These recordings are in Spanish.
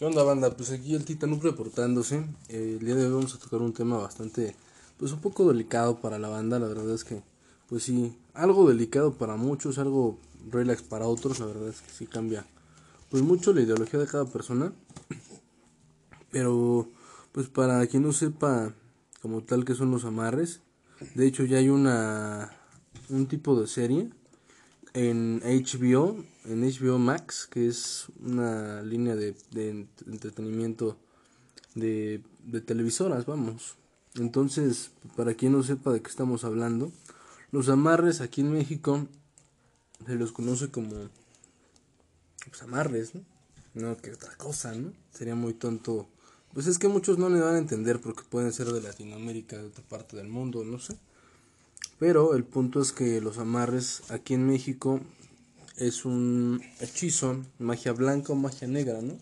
¿Qué onda, banda? Pues aquí el Titán reportándose. Eh, el día de hoy vamos a tocar un tema bastante, pues un poco delicado para la banda. La verdad es que, pues sí, algo delicado para muchos, algo relax para otros. La verdad es que sí cambia, pues mucho la ideología de cada persona. Pero, pues para quien no sepa como tal que son los amarres, de hecho ya hay una, un tipo de serie en HBO, en HBO Max, que es una línea de, de entretenimiento de, de, televisoras, vamos. Entonces, para quien no sepa de qué estamos hablando, los amarres aquí en México se los conoce como pues, amarres, ¿no? No que otra cosa, ¿no? Sería muy tonto. Pues es que muchos no le van a entender porque pueden ser de Latinoamérica, de otra parte del mundo, no sé. Pero el punto es que los amarres aquí en México es un hechizo, magia blanca o magia negra, ¿no?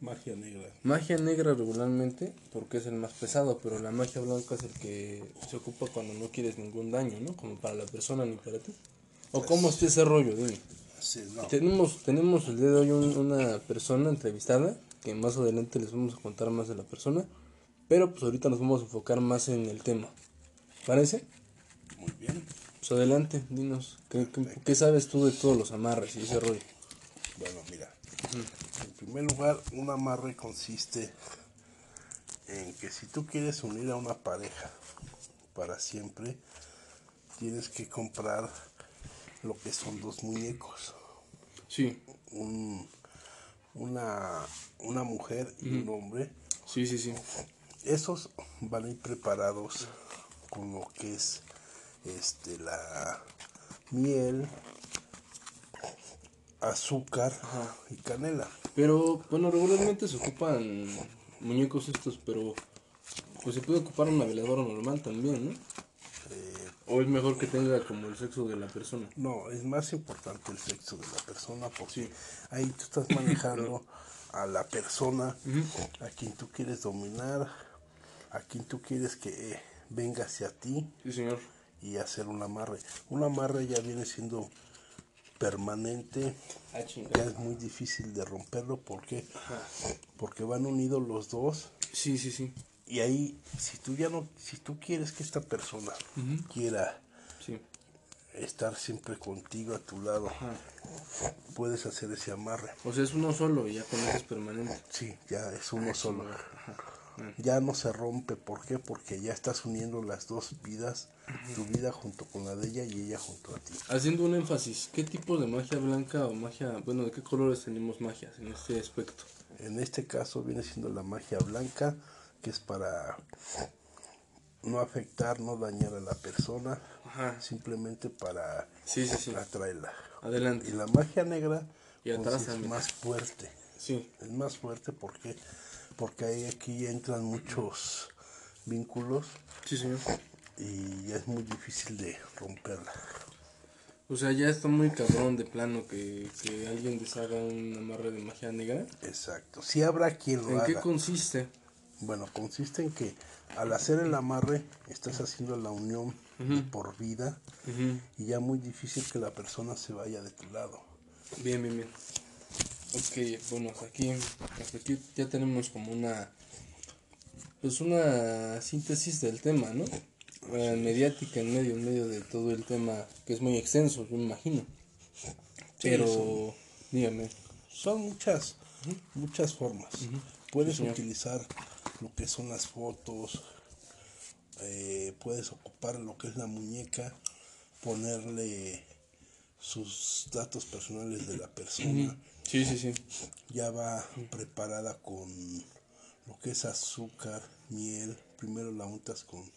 Magia negra. Magia negra regularmente porque es el más pesado, pero la magia blanca es el que se ocupa cuando no quieres ningún daño, ¿no? Como para la persona ni para ti. ¿O cómo está ese rollo, dime? Sí, no. Tenemos, tenemos el día de hoy una persona entrevistada, que más adelante les vamos a contar más de la persona, pero pues ahorita nos vamos a enfocar más en el tema. ¿Parece? Muy bien. Pues adelante, dinos, ¿qué, qué, sabes tú de todos los amarres y ese rollo? Bueno, mira, en primer lugar, un amarre consiste en que si tú quieres unir a una pareja para siempre, tienes que comprar lo que son dos muñecos. Sí. Un, una, una mujer y un hombre. Sí, sí, sí. Esos van a ir preparados con lo que es este la miel, azúcar y canela. Pero bueno, regularmente se ocupan muñecos estos, pero pues se puede ocupar una veladora normal también, ¿no? Eh, ¿O es mejor que tenga como el sexo de la persona? No, es más importante el sexo de la persona porque ahí tú estás manejando a la persona a quien tú quieres dominar, a quien tú quieres que venga hacia ti. Sí, señor y hacer un amarre. Un amarre ya viene siendo permanente, ah, ya es muy difícil de romperlo porque porque van unidos los dos. Sí, sí, sí. Y ahí si tú ya no si tú quieres que esta persona quiera estar siempre contigo a tu lado, puedes hacer ese amarre. O sea, es uno solo y ya con eso es permanente. Sí, ya es uno solo. Ya no se rompe, ¿por qué? Porque ya estás uniendo las dos vidas, tu vida junto con la de ella y ella junto a ti. Haciendo un énfasis, ¿qué tipo de magia blanca o magia, bueno, de qué colores tenemos magias en este aspecto? En este caso viene siendo la magia blanca, que es para no afectar, no dañar a la persona, simplemente para sí, sí, sí. atraerla. Adelante. Y la magia negra y atrás pues, es más fuerte. Sí. Es más fuerte porque porque ahí aquí entran muchos vínculos. Sí, señor. Y es muy difícil de romperla. O sea, ya está muy cabrón de plano que, que alguien deshaga un amarre de magia negra. Exacto. Si habrá quien lo ¿En haga. qué consiste? Bueno, consiste en que al hacer el amarre estás haciendo la unión por vida y ya muy difícil que la persona se vaya de tu lado. Bien, bien, bien. Ok, bueno, aquí, aquí ya tenemos como una, pues una síntesis del tema, ¿no? mediática en medio, en medio de todo el tema, que es muy extenso, yo me imagino. Pero, dígame. Son muchas, muchas formas. Puedes utilizar lo que son las fotos, eh, puedes ocupar lo que es la muñeca, ponerle sus datos personales de la persona. Sí, sí, sí. Ya va preparada con lo que es azúcar, miel. Primero la untas con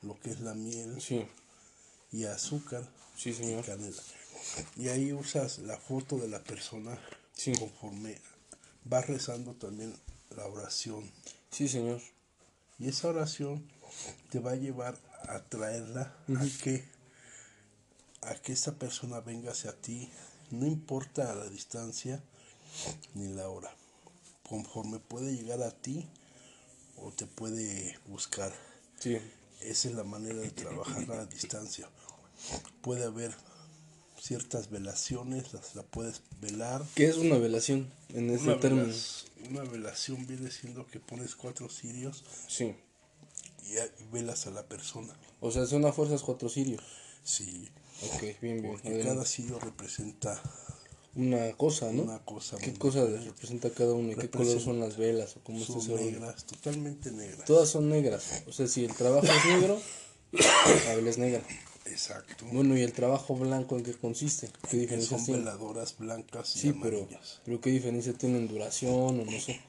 lo que es la miel sí. y azúcar sí, señor. y canela. Y ahí usas la foto de la persona sí. conforme vas rezando también la oración. Sí, señor. Y esa oración te va a llevar a traerla a que a que esta persona venga hacia ti, no importa la distancia ni la hora. Conforme puede llegar a ti o te puede buscar. Sí. Esa es la manera de trabajar a distancia. Puede haber ciertas velaciones, las la puedes velar. ¿Qué es una velación en ese Una término? velas- una velación viene siendo que pones cuatro cirios Sí. y velas a la persona. O sea, son a fuerzas cuatro cirios. Sí, Ok, bien, bien. porque cada cirio representa Una cosa, ¿no? una cosa. ¿Qué cosa representa cada uno? ¿Y qué color son las velas? ¿O cómo Son rollo? negras, totalmente negras. Todas son negras. O sea, si el trabajo es negro, la vela es negra. Exacto. Bueno, ¿y el trabajo blanco en qué consiste? ¿Qué que diferencias son tiene? veladoras blancas y Sí, pero, amarillas. pero ¿qué diferencia tiene en duración o no sé?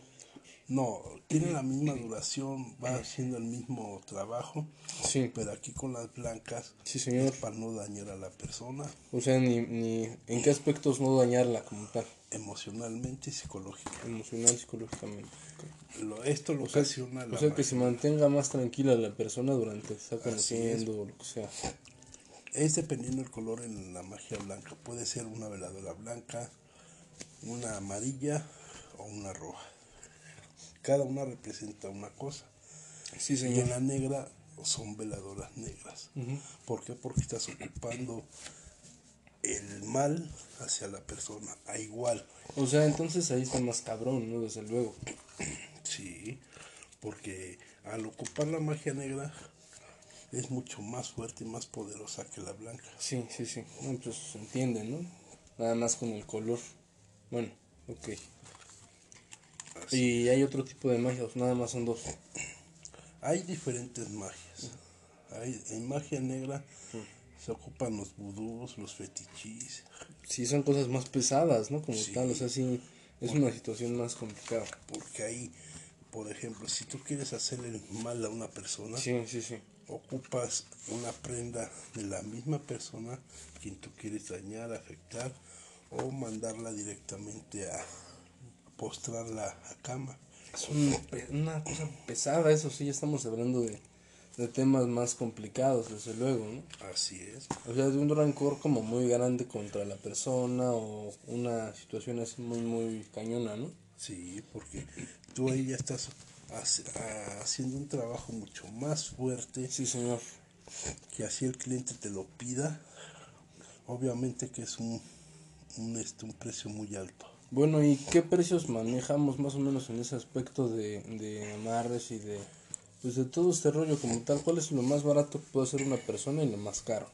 No, tiene la misma duración, va haciendo el mismo trabajo, Sí, pero aquí con las blancas sí, señor. es para no dañar a la persona O sea, ni, ni en qué aspectos no dañarla como tal, emocionalmente y psicológicamente. emocional, psicológicamente. Lo- esto lo O sea, ocasiona la o sea que se mantenga más tranquila la persona durante está conociendo o lo que sea. Es dependiendo del color en la magia blanca. Puede ser una veladora blanca, una amarilla o una roja. Cada una representa una cosa. Sí, Y señor. en la negra son veladoras negras. ¿Por qué? Porque estás ocupando el mal hacia la persona. A igual. O sea, entonces ahí está más cabrón, ¿no? Desde luego. Sí. Porque al ocupar la magia negra es mucho más fuerte y más poderosa que la blanca. Sí, sí, sí. No, pues se entiende, ¿no? Nada más con el color. Bueno, ok. Y hay otro tipo de magia, o nada más son dos. Hay diferentes magias. Hay, en magia negra se ocupan los vudús, los fetichis, Sí, son cosas más pesadas, ¿no? Como Sí. tal, o sea, sí, es una situación más complicada. porque ahí, por ejemplo, si tú quieres hacer el mal a una persona, Sí, sí, sí. ocupas una prenda de la misma persona quien tú quieres dañar, afectar o mandarla directamente a postrarla a cama. Es un una cosa pesada, eso sí, ya estamos hablando de, de temas más complicados, desde luego, ¿no? Así es. O sea, de un rencor como muy grande contra la persona o una situación así muy, muy cañona, ¿no? Sí, porque tú ahí ya estás hace- haciendo un trabajo mucho más fuerte Sí, señor. que así el cliente te lo pida. Obviamente que es un, un, este, un precio muy alto. Bueno, ¿y qué precios manejamos más o menos en ese aspecto de, de amarres y de, pues de todo este rollo como tal? ¿Cuál es lo más barato que puede hacer una persona y lo más caro?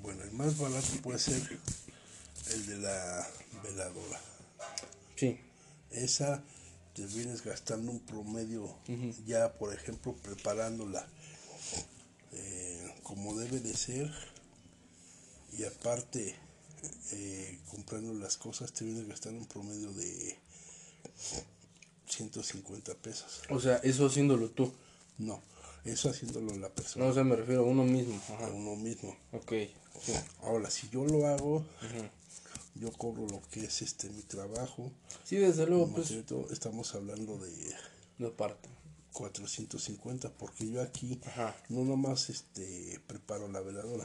Bueno, el más barato puede ser el de la veladora. Sí, Esa te vienes gastando un promedio ya, por ejemplo, preparándola eh, como debe de ser y aparte eh, comprando las cosas te vienes gastando un promedio de 150 pesos. o sea, eso haciéndolo tú. No, eso haciéndolo la persona, No, o sea, me refiero a uno mismo. a uno mismo. Ok, sí. Ahora, si yo lo hago, yo cobro lo que es este mi trabajo. Sí, desde luego, pues, estamos hablando de no parte. 450 porque yo aquí Ajá. no nomás este preparo la veladora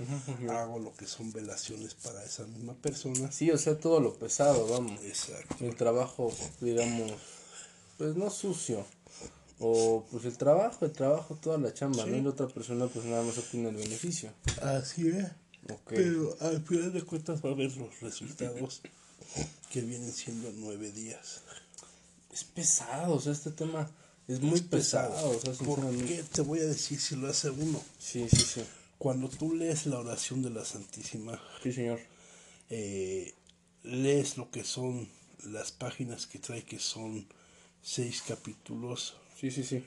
hago lo que son velaciones para esa misma persona Sí, o sea, todo lo pesado, vamos. exacto El trabajo, digamos, pues no sucio. O pues el trabajo, el trabajo, toda la chamba, ¿no? Y la otra persona pues nada más obtiene el beneficio. así es Ok. pero al final de cuentas va a ver los resultados que vienen siendo nueve días Es pesado, o sea, este tema es muy pesado, o sea, ¿por qué te voy a decir si lo hace uno? Sí, sí, sí. cuando tú lees la oración de la Santísima Sí, señor. eh, lees lo que son las páginas que trae que son seis capítulos Sí, sí, sí.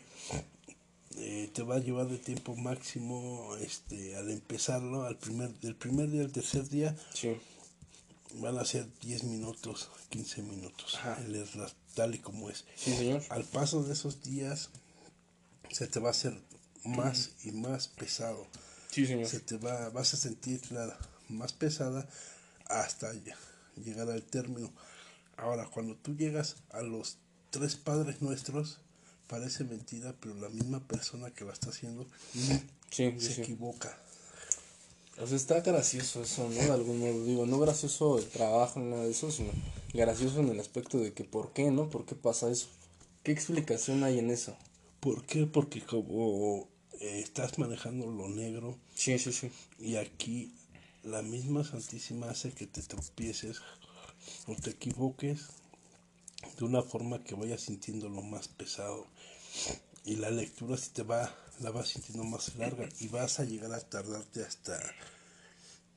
eh, te va a llevar de tiempo máximo este al empezarlo al primer del primer día al tercer día Sí. Van a ser 10 minutos 15 minutos tal y como es. Sí, señor. al paso de esos días se te va a hacer más y más pesado. Sí, señor. se te va vas a sentirla más pesada hasta ll- llegar al término. Ahora cuando tú llegas a los tres padres nuestros parece mentira pero la misma persona que la está haciendo sí, se sí. equivoca O sea, está gracioso eso, ¿no? De algún modo. Digo, no gracioso el trabajo ni nada de eso, sino gracioso en el aspecto de que ¿por qué, no? ¿Por qué pasa eso? ¿Qué explicación hay en eso? ¿por qué? porque como eh, estás manejando lo negro Sí, sí, sí. y aquí la misma Santísima hace que te tropieces o te equivoques de una forma que vayas sintiendo lo más pesado. Y la lectura si te va, la vas sintiendo más larga y vas a llegar a tardarte hasta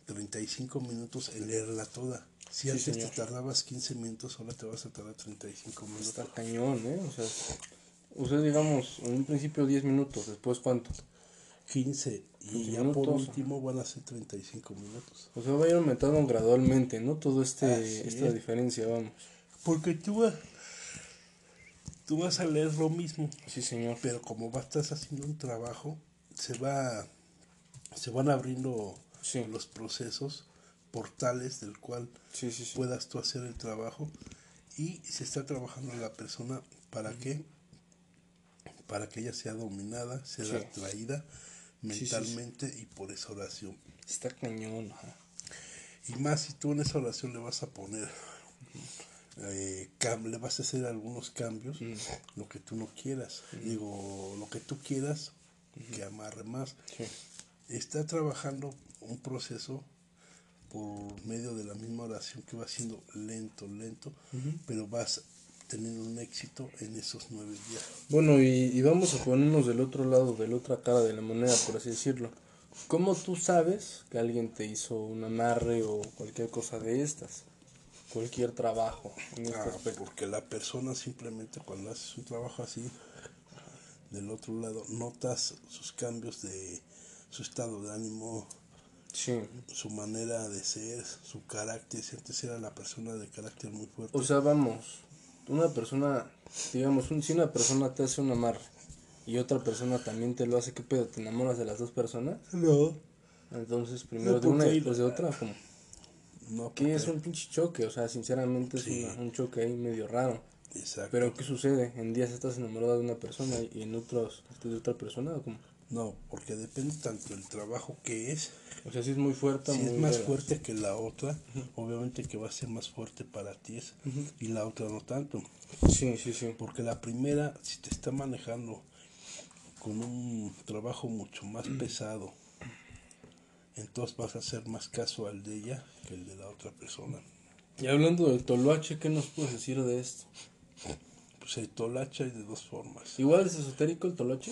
35 minutos en leerla toda. Si antes te tardabas 15 minutos, ahora te vas a tardar 35 minutos. Está cañón, ¿eh? O sea, usted digamos, en un principio 10 minutos, después cuánto? 15 y ya por último van a ser 35 minutos. O sea, va a ir aumentando gradualmente, ¿no? Todo este esta diferencia, vamos. Porque tú vas, tú vas a leer lo mismo. Sí, señor. Pero como vas, estás haciendo un trabajo, se va se van abriendo los procesos, portales del cual puedas tú hacer el trabajo y se está trabajando la persona para que para que ella sea dominada, sea atraída mentalmente y por esa oración. Está cañón. Y más si tú en esa oración le vas a poner, eh, le vas a hacer algunos cambios, mm. lo que tú no quieras. Digo, lo que tú quieras, que amarre más. Está trabajando un proceso por medio de la misma oración que va siendo lento, lento, pero vas teniendo un éxito en esos nueve días. Bueno, y, vamos a ponernos del otro lado, de la otra cara de la moneda, por así decirlo. ¿Cómo tú sabes que alguien te hizo un amarre o cualquier cosa de estas? Cualquier trabajo en este ah, Porque la persona simplemente cuando haces un trabajo así, del otro lado, notas sus cambios de su estado de ánimo, su manera de ser, su carácter. Si antes era la persona de carácter muy fuerte. O sea, vamos, una persona, digamos, si una persona te hace un amarre y otra persona también te lo hace, ¿qué pedo? ¿Te enamoras de las dos personas? No. Entonces, primero de una y después de otra, como. No, que es un pinche choque, o sea, sinceramente es un choque ahí medio raro. Exacto. Pero ¿qué sucede? En días estás enamorado de una persona y en otros de otra persona o como no, porque depende tanto del trabajo que es. O sea, si es muy fuerte. Si es más fuerte que la otra, obviamente que va a ser más fuerte para ti y la otra no tanto. Sí, sí, sí. Porque la primera, si te está manejando con un trabajo mucho más pesado, entonces vas a hacer más caso al de ella que el de la otra persona. Y hablando del toloache, ¿qué nos puedes decir de esto? Pues el tolache hay de dos formas. ¿Igual es esotérico el toloache?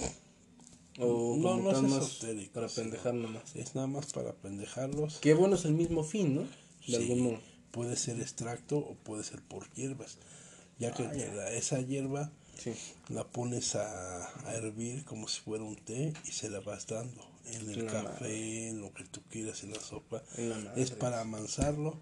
O no, no es esotérico. Para pendejar nomás. Es nada más para pendejarlos. Qué bueno es el mismo fin, ¿no? De Puede ser extracto o puede ser por hierbas. Ya que ah, esa hierba la pones a, hervir como si fuera un té y se la vas dando en el café, en lo que tú quieras, en la sopa. es para amansarlo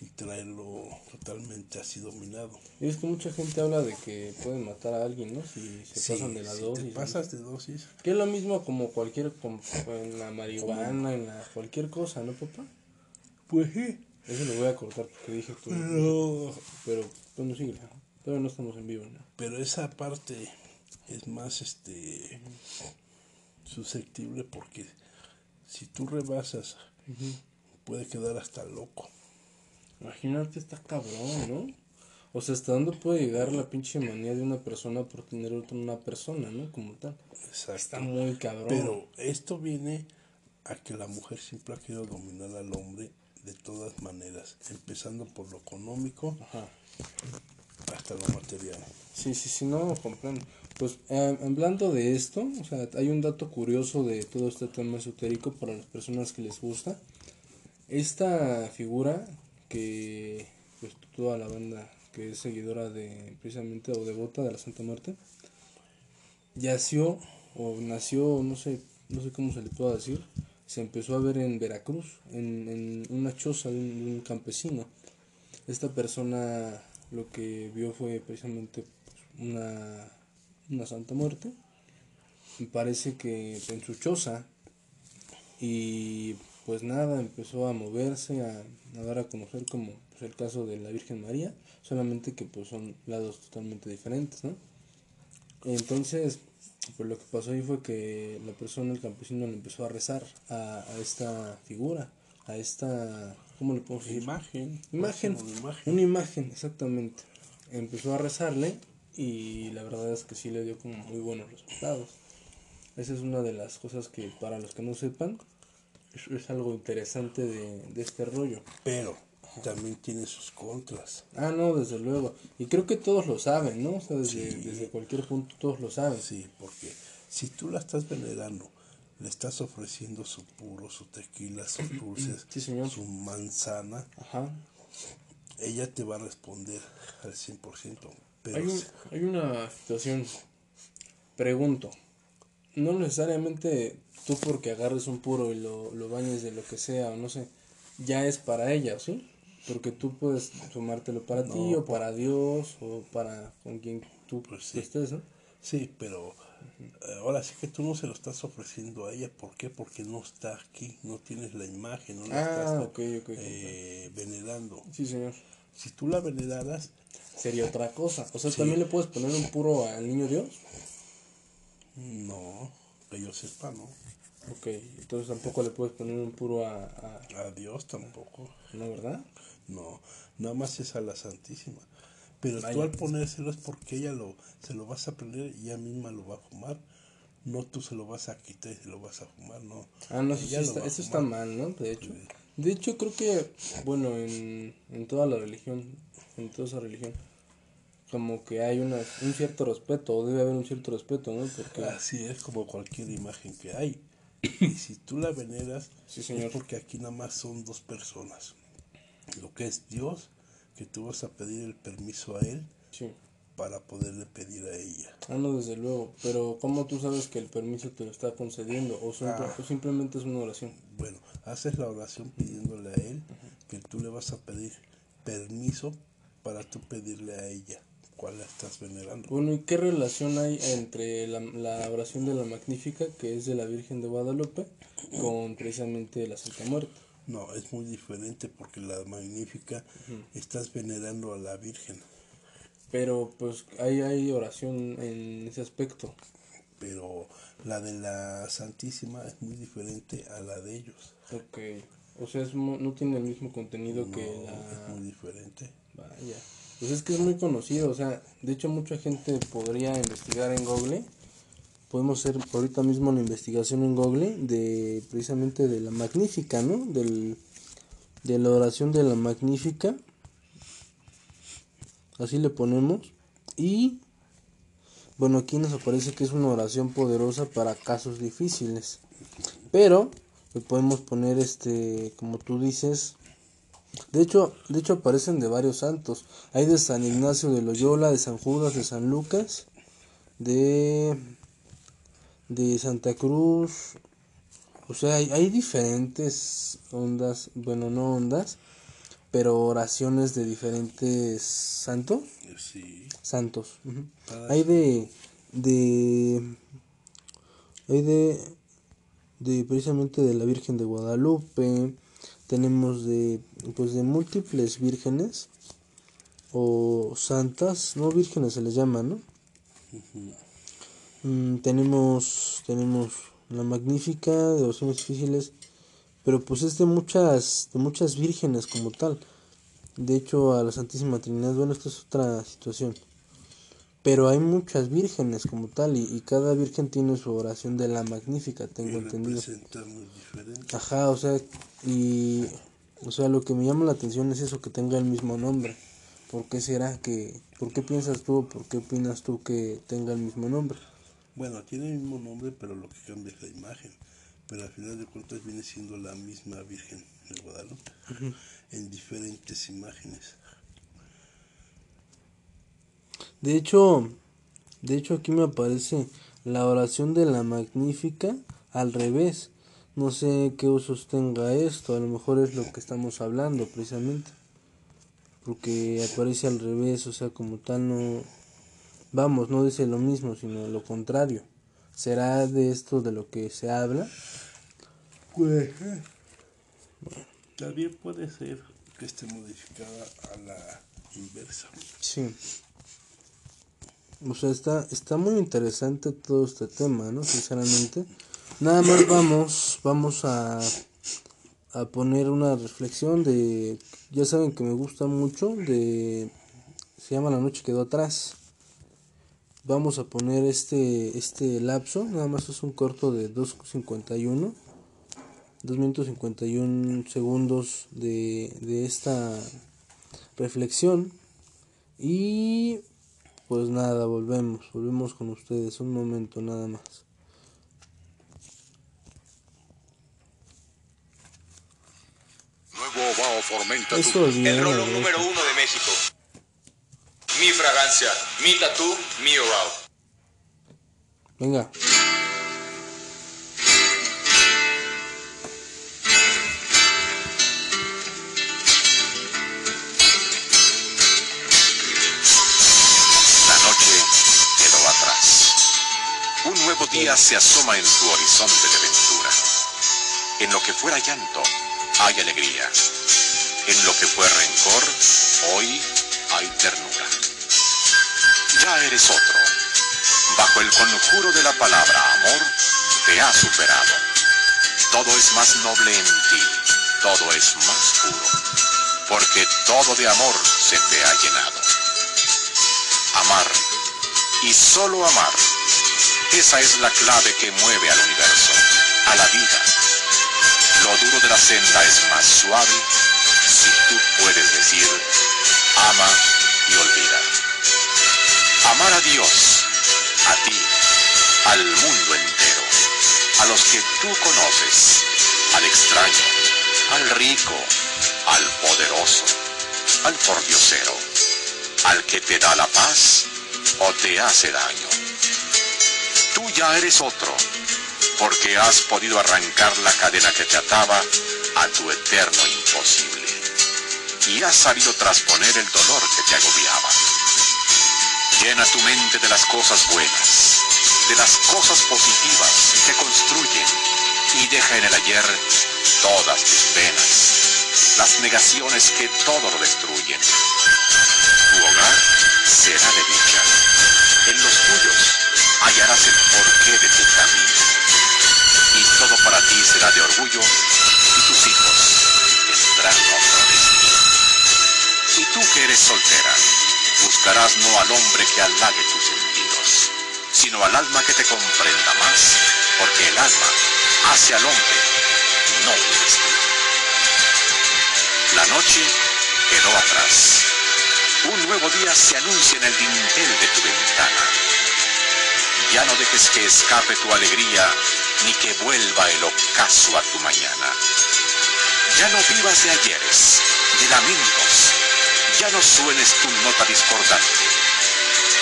y traerlo totalmente así dominado. Y es que mucha gente habla de que pueden matar a alguien, ¿no? Si se pasan de la dosis. Te pasas de dosis. Que es lo mismo como cualquier, en la marihuana, en la cualquier cosa, ¿no, papá? Pues sí. Eso lo voy a cortar porque dije que... Pero... Pero, bueno, sigue. Pero no estamos en vivo, ¿no? Pero esa parte es más, este... susceptible porque si tú rebasas, puede quedar hasta loco. Imagínate, está cabrón, ¿no? O sea, ¿hasta dónde puede llegar la pinche manía de una persona por tener otra una persona, ¿no? Como tal. Exacto. Está muy cabrón. Pero esto viene a que la mujer siempre ha querido dominar al hombre de todas maneras, empezando por lo económico hasta lo material. Sí, sí, sí, no, comprendo. Pues eh, hablando de esto, o sea, hay un dato curioso de todo este tema esotérico para las personas que les gusta. Esta figura que pues toda la banda que es seguidora de precisamente o devota de la Santa Muerte yació o nació no sé no sé cómo se le puede decir se empezó a ver en Veracruz en, en una choza de un, campesino esta persona lo que vio fue precisamente pues, una una Santa Muerte me parece que en su choza y pues nada, empezó a moverse, a, dar a conocer como pues, el caso de la Virgen María, solamente que pues son lados totalmente diferentes, ¿no? Entonces, pues lo que pasó ahí fue que la persona, el campesino, le empezó a rezar a, esta figura, a esta, ¿cómo le podemos decir? Imagen. Imagen, una imagen. Una imagen, exactamente. Empezó a rezarle y la verdad es que sí le dio como muy buenos resultados. Esa es una de las cosas que para los que no sepan, es, algo interesante de, este rollo. Pero, también tiene sus contras. Ah, no, desde luego. Y creo que todos lo saben, ¿no? O sea, desde, desde cualquier punto todos lo saben. Sí, porque si tú la estás venerando, le estás ofreciendo su puro, su tequila, sus dulces, Sí, señor. su manzana, Ajá. ella te va a responder al 100%. Pero Hay, un- si- hay una situación. Pregunto. No necesariamente tú porque agarres un puro y lo, lo bañes de lo que sea o no sé, ya es para ella, ¿sí? Porque tú puedes tomártelo para ti o para Dios o para con quien tú Pues sí. estés, ¿no? Sí, pero eh, ahora sí que tú no se lo estás ofreciendo a ella. ¿Por qué? Porque no está aquí, no tienes la imagen, no la Ah, estás eh, venerando. Sí, señor. Si tú la veneraras, Sería otra cosa. O sea, también le puedes poner un puro al niño Dios. no, que yo sepa, no. Ok, entonces tampoco le puedes poner un puro a... a A Dios tampoco. ¿No, verdad? No, nada más es a la Santísima. Pero Vaya. tú al ponérselo es porque ella lo, se lo vas a prender y ella misma lo va a fumar. No tú se lo vas a quitar y se lo vas a fumar, no. Ah, no, eso, Ella está, eso está mal, ¿no? De hecho. De hecho, creo que, bueno, en, en toda la religión, en toda esa religión, como que hay una, un cierto respeto, o debe haber un cierto respeto, ¿no? Porque, Así es como cualquier imagen que hay. Y si tú la veneras, Sí, señor. es porque aquí nada más son dos personas. Lo que es Dios, que tú vas a pedir el permiso a Él sí. para poderle pedir a ella. Ah, no, desde luego. Pero, ¿cómo tú sabes que el permiso te lo está concediendo? O, simple- o simplemente es una oración. Bueno, haces la oración pidiéndole a Él que tú le vas a pedir permiso para tú pedirle a ella cuál la estás venerando. Bueno, ¿y qué relación hay entre la, la oración de la Magnífica, que es de la Virgen de Guadalupe, con precisamente la Santa Muerte? No, es muy diferente porque la magnífica estás venerando a la Virgen, Pero, pues, ahí hay oración en ese aspecto. pero la de la Santísima es muy diferente a la de ellos. Ok. O sea, es no tiene el mismo contenido que la... es muy diferente. Vaya. Pues es que es muy conocido, o sea, de hecho mucha gente podría investigar en Google. Podemos hacer ahorita mismo una investigación en Google de precisamente de la Magnífica, ¿no? Del, de la oración de la Magnífica. Así le ponemos. Y bueno, aquí nos aparece que es una oración poderosa para casos difíciles. Pero le podemos poner este, como tú dices, de hecho, de hecho aparecen de varios santos. Hay de San Ignacio de Loyola, de San Judas, de San Lucas, de de Santa Cruz. O sea, hay, hay diferentes ondas, bueno, no ondas, pero oraciones de diferentes santos, Sí, santos. Cada- Hay de de hay de de precisamente de la Virgen de Guadalupe, tenemos de pues de múltiples vírgenes o santas, no vírgenes se les llama, ¿no? Mm, tenemos tenemos la magnífica de oraciones difíciles, pero pues es de muchas de muchas vírgenes como tal. De hecho, a la Santísima Trinidad, bueno, esta es otra situación. Pero hay muchas vírgenes como tal y, y cada virgen tiene su oración de la magnífica, y tengo entendido. muy diferente. Ajá, o sea, y o sea, lo que me llama la atención es eso que tenga el mismo nombre. ¿Por qué será que por qué piensas tú, o por qué opinas tú que tenga el mismo nombre? Bueno, tiene el mismo nombre, pero lo que cambia es la imagen. Pero al final de cuentas viene siendo la misma Virgen de Guadalupe, en diferentes imágenes. De hecho, de hecho aquí me aparece la oración de la magnífica al revés. No sé qué usos tenga esto, a lo mejor es lo que estamos hablando precisamente. Porque aparece al revés, o sea, como tal no vamos, no dice lo mismo, sino lo contrario. ¿Será de esto de lo que se habla? Pues, también puede ser que esté modificada a la inversa. Sí. O sea, está, está muy interesante todo este tema, ¿no? Sinceramente. Nada más vamos, vamos a, a poner una reflexión de, ya saben que me gusta mucho, de, se llama La noche quedó atrás. Vamos a poner este, este lapso, nada más es un corto de 2.51. 2 minutos 51 segundos de, de esta reflexión. Y pues nada, volvemos, volvemos con ustedes un momento nada más. Nuevo Bao Formenta El número uno de México. Mi fragancia, mi tatú, mi Bao. Venga. La noche quedó atrás. Un nuevo día se asoma en tu horizonte de ventura. En lo que fuera llanto, hay alegría. En lo que fue rencor, hoy hay ternura. Ya eres otro. Bajo el conjuro de la palabra amor, te ha superado. Todo es más noble en ti, todo es más puro, porque todo de amor se te ha llenado amar y solo amar. Esa es la clave que mueve al universo, a la vida. Lo duro de la senda es más suave si tú puedes decir ama y olvida. Amar a Dios, a ti, al mundo entero, a los que tú conoces, al extraño, al rico, al poderoso, al pordiosero al que te da la paz o te hace daño. Tú ya eres otro, porque has podido arrancar la cadena que te ataba a tu eterno imposible. Y has sabido trasponer el dolor que te agobiaba. Llena tu mente de las cosas buenas, de las cosas positivas que construyen y deja en el ayer todas tus penas, las negaciones que todo lo destruyen. Tu hogar será de dicha. En los tuyos hallarás el porqué de tu camino. Y todo para ti será de orgullo y tus hijos tendrán otro destino. Y tú que eres soltera, buscarás no al hombre que halague tus sentidos, sino al alma que te comprenda más, porque el alma hace al hombre, no el destino. La noche quedó atrás. Un nuevo día se anuncia en el dintel de tu ventana. Ya no dejes que escape tu alegría, ni que vuelva el ocaso a tu mañana. Ya no vivas de ayeres, de lamentos. Ya no suenes tu nota discordante.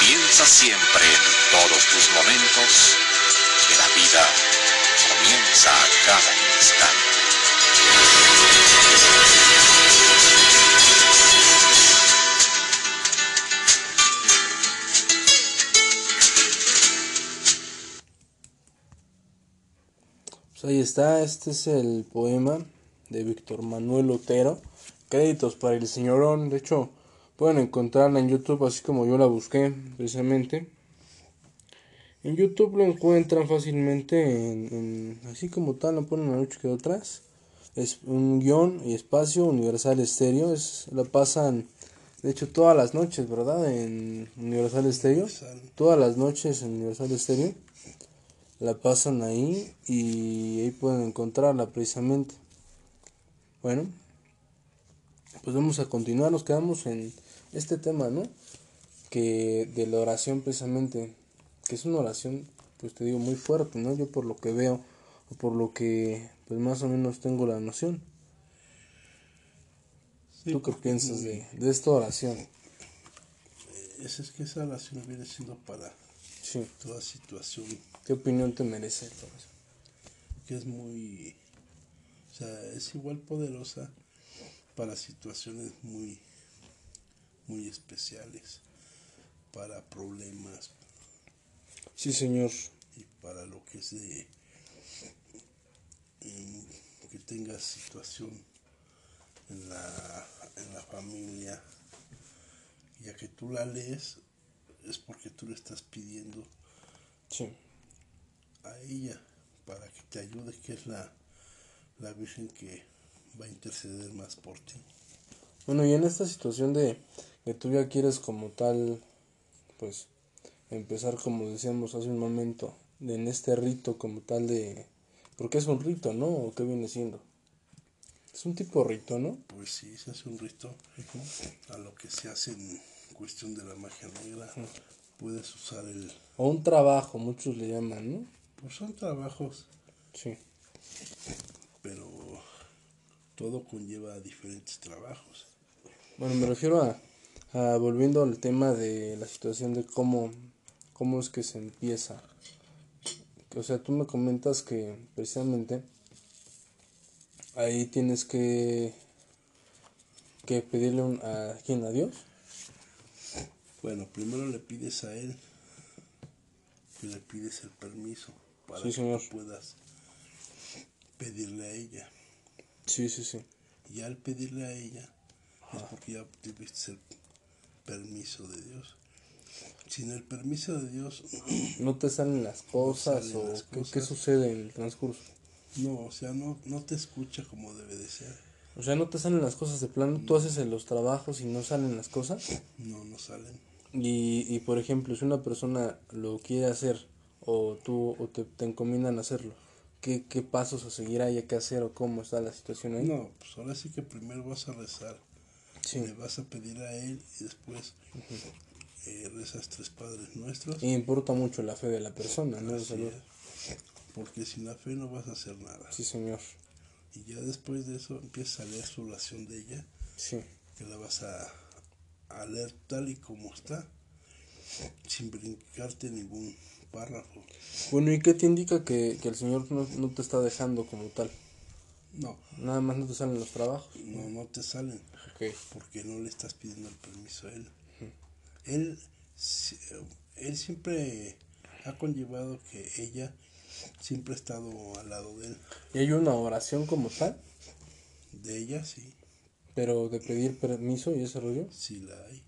Piensa siempre en todos tus momentos que la vida comienza a cada instante. Pues ahí está, este es el poema de Víctor Manuel Otero. Créditos para el señorón, de hecho pueden encontrarla en YouTube así como yo la busqué precisamente. En YouTube lo encuentran fácilmente, en, en- así como tal, lo ponen la noche que atrás. Es un guion y espacio Universal Estéreo, es, la pasan de hecho todas las noches, ¿verdad? En Universal Estéreo. Todas las noches en Universal Estéreo la pasan ahí y ahí pueden encontrarla precisamente. Bueno, pues vamos a continuar, nos quedamos en este tema, ¿no? Que de la oración precisamente, que es una oración, pues te digo, muy fuerte, ¿no? Yo por lo que veo, o por lo que pues más o menos tengo la noción. Sí, ¿Tú qué piensas de, de esta oración? Es, es que esa oración viene siendo para Sí. toda situación ¿Qué opinión te merece todo eso? que es muy, o sea, es igual poderosa para situaciones muy, muy especiales, para problemas Sí, señor. y para lo que es de mm, que tengas situación en la, en la familia, ya que tú la lees, es porque tú le estás pidiendo Sí. a ella para que te ayude, que es la, la Virgen que va a interceder más por ti. Bueno, y en esta situación de que tú ya quieres como tal, pues, empezar como decíamos hace un momento, en este rito como tal de Porque es un rito, ¿no? ¿O qué viene siendo? Es un tipo de rito, ¿no? Pues sí, se hace un rito a lo que se hace en cuestión de la magia negra. Puedes usar el... O un trabajo, muchos le llaman, ¿no? Pues son trabajos, Sí. pero todo conlleva diferentes trabajos. Bueno, me refiero a, a volviendo al tema de la situación de cómo, cómo es que se empieza. O sea, tú me comentas que precisamente ahí tienes que, que pedirle un, a quién, a Dios. Bueno, primero le pides a él que le pides el permiso para Sí, que señor. puedas pedirle a ella. Sí, sí, sí. Y al pedirle a ella es porque ya tuviste el permiso de Dios. Sin el permiso de Dios, ¿No te salen las cosas salen o las qué, cosas. qué sucede en el transcurso? no, o sea, no, no te escucha como debe de ser. O sea, no te salen las cosas de plano, tú haces los trabajos y no salen las cosas. No, no salen. Y, y por ejemplo, si una persona lo quiere hacer o tú o te, te encomiendan a hacerlo, ¿qué, ¿qué pasos a seguir hay que hacer o cómo está la situación ahí? No, pues ahora sí que primero vas a rezar. Sí. Le vas a pedir a él y después eh, rezas tres padres nuestros. Y importa mucho la fe de la persona, ¿no? Es. Porque sin la fe no vas a hacer nada. Sí, señor. Y ya después de eso empiezas a leer su oración de ella, Sí. que la vas a, a leer tal y como está, sin brincarte ningún párrafo. Bueno, ¿y qué te indica que, que el Señor no, no te está dejando como tal? No, Nada más no te salen los trabajos. no, no te salen, porque no le estás pidiendo el permiso a él. Él, él siempre ha conllevado que ella siempre ha estado al lado de él. ¿Y hay una oración como tal? De ella sí, Pero de pedir permiso y ese rollo. sí la hay.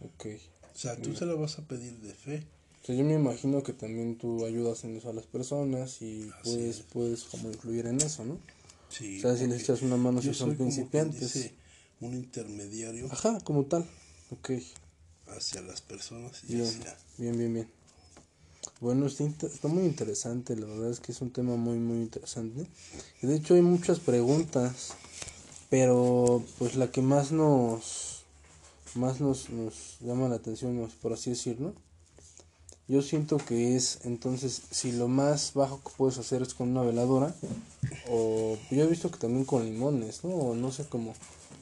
Ok. O sea, tú se la vas a pedir de fe. O sea, yo me imagino que también tú ayudas en eso a las personas y Así puedes, es. puedes como influir en eso, ¿no? Sí, O sea, si les echas una mano si son principiantes. dice, un intermediario Ajá, como tal. Ok. hacia las personas y Bien, hacia... bien, bien, bien. Bueno, está, está muy interesante, la verdad es que es un tema muy, muy interesante. Y de hecho hay muchas preguntas, pero pues la que más nos, más nos, nos llama la atención, por así decirlo, yo siento que es entonces si lo más bajo que puedes hacer es con una veladora, o yo he visto que también con limones, ¿no? O no sé cómo,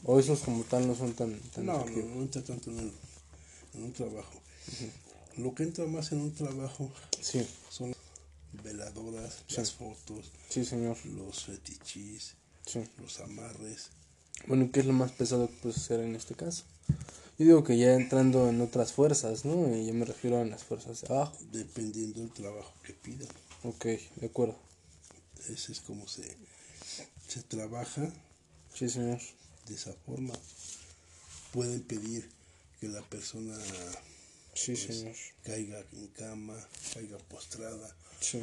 o esos como tal no son tan, tan No, no, efectivos. no entra tanto en, el- en un trabajo. Lo que entra más en un trabajo Sí, son veladoras, las fotos, sí señor, los fetichis, sí. los amarres. Bueno, ¿y ¿qué es lo más pesado que puedes hacer en este caso? Yo digo que ya entrando en otras fuerzas, ¿no? Y yo me refiero a las fuerzas de abajo. dependiendo del trabajo que pidan. Ok, de acuerdo. Ese es como se, se trabaja Sí, señor. de esa forma. Pueden pedir que la persona Sí, pues, señor. caiga en cama, caiga postrada, Sí.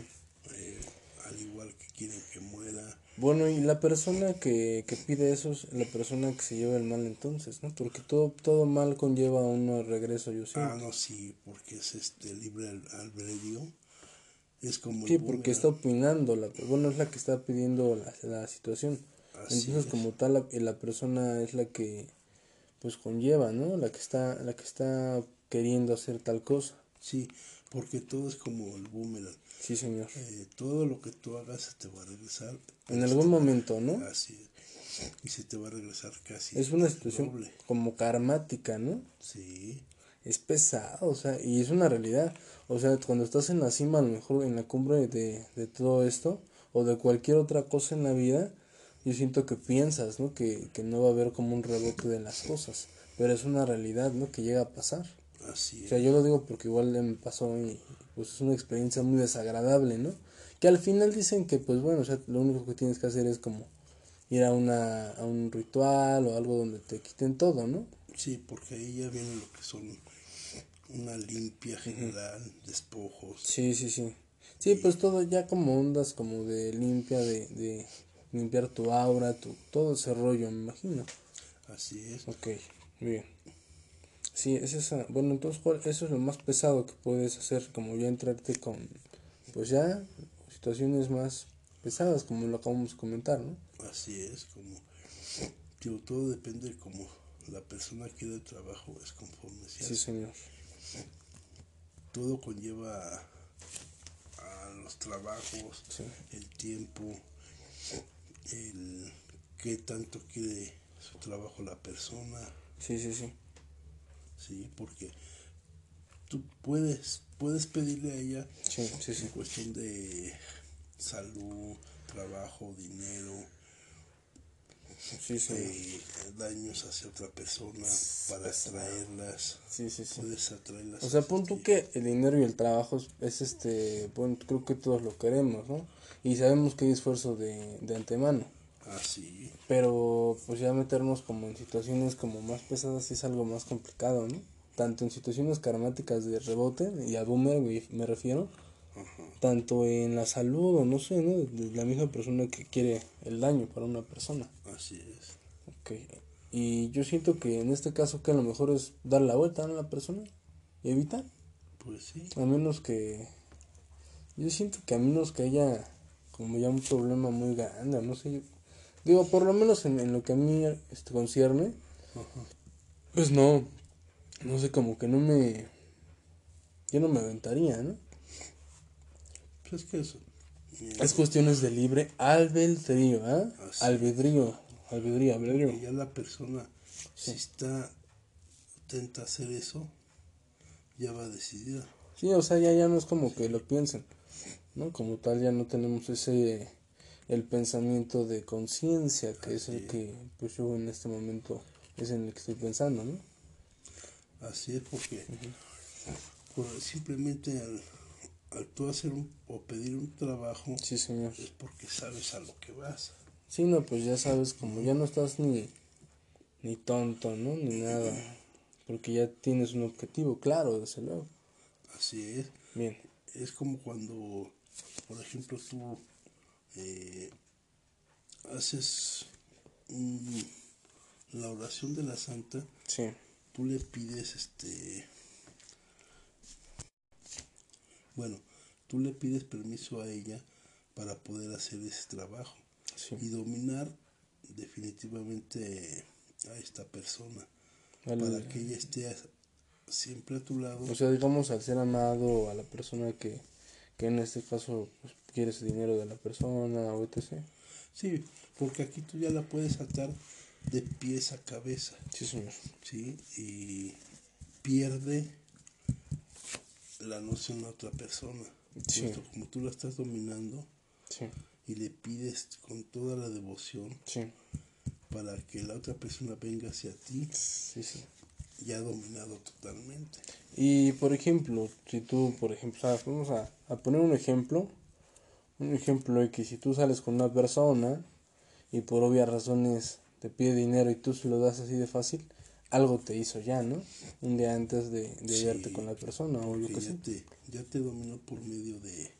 eh, al igual que quieren que muera. Bueno, y la persona que, que pide eso es la persona que se lleva el mal entonces, ¿no? Porque todo, todo mal conlleva un regreso, yo sé. Ah, no, sí, porque es este libre al- albedrío. Es como Sí, porque está opinando, la, bueno, es la que está pidiendo la, la situación. Así Entonces, es. como tal, la, la persona es la que, pues, conlleva, ¿no? La que está, la que está queriendo hacer tal cosa. Sí, porque todo es como el boomerang. Sí, señor. Eh, todo lo que tú hagas se te va a regresar. En algún momento, ¿no? Así es. Y se te va a regresar casi. Es una situación doble. como karmática, ¿no? Sí, Es pesado, o sea, y es una realidad. O sea, cuando estás en la cima, a lo mejor en la cumbre de, de todo esto, o de cualquier otra cosa en la vida, yo siento que piensas, ¿no? Que, que no va a haber como un rebote de las cosas. Pero es una realidad, ¿no? Que llega a pasar. así O es. sea, yo lo digo porque igual me pasó y pues es una experiencia muy desagradable, ¿no? Que al final dicen que pues bueno, o sea, lo único que tienes que hacer es como ir a una a un ritual o algo donde te quiten todo, ¿no? Sí, porque ahí ya viene lo que son una limpia general, despojos. Sí, sí, sí. Sí, pues todo ya como ondas como de limpia, de, de limpiar tu aura, tu, todo ese rollo, me imagino. Así es. Ok, bien. Sí, es esa. Bueno, entonces, ¿cuál- eso es lo más pesado que puedes hacer, como ya entrarte con, pues ya, situaciones más pesadas, como lo acabamos de comentar, ¿no? Así es, como digo, todo depende como la persona quiere el trabajo, es conforme sea. Sí, señor. Todo conlleva a, a los trabajos, Sí. el tiempo, el qué tanto quiere su trabajo la persona, Sí, sí, sí. Sí, porque tú puedes puedes pedirle a ella Sí, sí, sí. en cuestión de salud, trabajo, dinero, eh, daños hacia otra persona para atraerlas. Puedes atraerlas. O sea, pon tú que el dinero y el trabajo es, es, este, bueno, creo que todos lo queremos, ¿no? Y sabemos que hay esfuerzo de, de antemano. Así, Pero pues ya meternos como en situaciones como más pesadas es algo más complicado, ¿no? Tanto en situaciones karmáticas de rebote, y a boomer me, me refiero, tanto en la salud o no sé, ¿no? De la misma persona que quiere el daño para una persona. así es. Ok. Y yo siento que en este caso que a lo mejor es dar la vuelta a la persona y evitar. Pues sí, A menos que. Yo siento que a menos que haya como ya un problema muy grande, no sé. Digo, por lo menos en, en lo que a mí este, concierne, pues no. No sé, como que no me. Yo no me aventaría, ¿no? pues es que eso. eh, Es cuestiones de libre albedrío. Así Albedrío. Albedrío, albedrío. que ya la persona, si está tenta hacer eso, ya va decidida. Sí, o sea, ya, ya no es como que lo piensen, ¿no? Como tal, ya no tenemos ese, el pensamiento de conciencia, que es el que, pues yo en este momento es en el que estoy pensando, ¿no? Así es porque por- simplemente al, al tú hacer un, o pedir un trabajo Sí, señor. es porque sabes a lo que vas. Sí, no, pues ya sabes, como ya no estás ni, ni tonto, ¿no? Ni nada, porque ya tienes un objetivo, claro, desde luego. Así es. Bien, Es como cuando, por ejemplo, tú eh, haces un- la oración de la santa, sí, tú le pides este bueno tú le pides permiso a ella para poder hacer ese trabajo sí. y dominar definitivamente a esta persona para que ella esté siempre a tu lado. O sea, digamos, al ser amado a la persona que, que en este caso pues, quiere ese dinero de la persona o etc. sí porque aquí tú ya la puedes atar de pies a cabeza Sí, señor. sí y pierde la noción a otra persona Sí. puesto como tú la estás dominando Sí, y le pides con toda la devoción sí, para que la otra persona venga hacia ti sí, sí. ya dominado totalmente. Y por ejemplo, si tú, por ejemplo, ¿sabes? vamos a, a poner un ejemplo, un ejemplo de que si tú sales con una persona y por obvias razones te pide dinero y tú se lo das así de fácil, algo te hizo ya, ¿no? Un día antes de, de Sí, verte con la persona o yo Que sé. te, ya te dominó por medio de,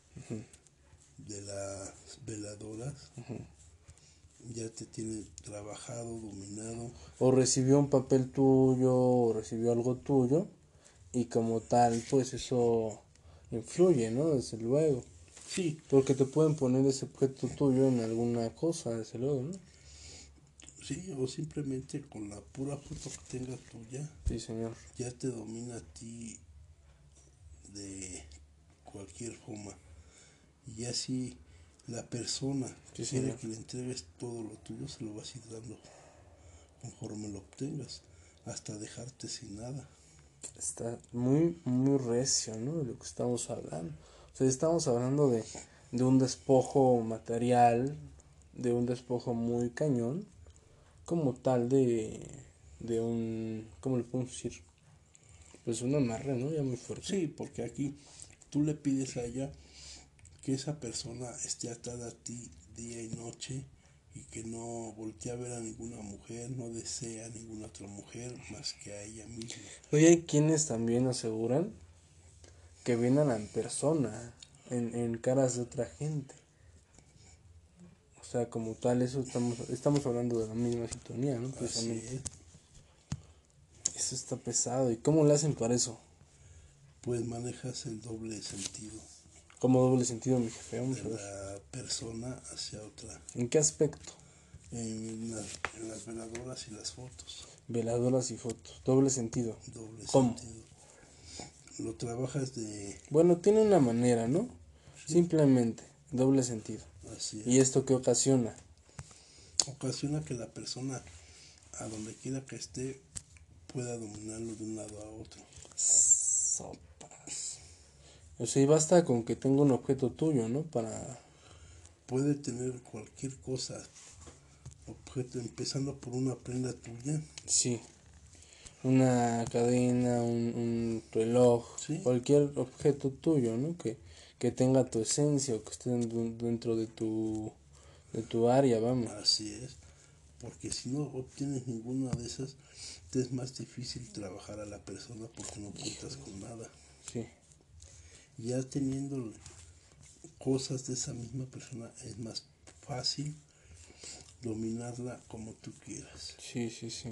de las veladoras, ya te tiene trabajado, dominado, O recibió un papel tuyo, o recibió algo tuyo, y como tal, pues eso influye, ¿no? Desde luego. Sí, Porque te pueden poner ese objeto tuyo en alguna cosa, desde luego, ¿no? sí, o simplemente con la pura foto que tenga tuya, Sí, señor. ya te domina a ti de cualquier forma. Y así la persona Sí, quiere que le entregues todo lo tuyo, se lo vas a ir dando conforme lo obtengas, hasta dejarte sin nada. Está muy, muy recio, ¿no? De lo que estamos hablando. O sea, estamos hablando de, de un despojo material, de un despojo muy cañón, como tal de, de un, ¿cómo le podemos decir? Pues un amarre, ¿no? Ya muy fuerte. Sí, porque aquí tú le pides a ella que esa persona esté atada a ti día y noche y que no voltee a ver a ninguna mujer, no desea a ninguna otra mujer más que a ella misma. Oye, hay quienes también aseguran que vienen en persona, en, en caras de otra gente. O sea, como tal, eso estamos, estamos hablando de la misma sintonía, ¿no? Precisamente. es. Eso está pesado. ¿Y cómo le hacen para eso? Pues manejas el doble sentido. ¿Cómo doble sentido, mi jefe? Vamos a de ver. la persona hacia otra. ¿En qué aspecto? En, las- en las veladoras y las fotos. Veladoras y fotos. Doble sentido. Doble ¿Cómo? sentido. Lo trabajas de Bueno, tiene una manera, ¿no? Simplemente, doble sentido. así. ¿Y esto qué ocasiona? Ocasiona que la persona, a donde quiera que esté, pueda dominarlo de un lado a otro. Sopas. O sea, y basta con que tenga un objeto tuyo, ¿no? Para... Puede tener cualquier cosa, objeto, empezando por una prenda tuya. Sí. Una cadena, un, un reloj, Sí. cualquier objeto tuyo, ¿no? Que, que tenga tu esencia o que esté dentro, dentro de tu de tu área, vamos. Así es. Porque si no obtienes ninguna de esas, te es más difícil trabajar a la persona porque no cuentas con nada. Sí. Ya teniendo cosas de esa misma persona, es más fácil dominarla como tú quieras. Sí, sí, sí.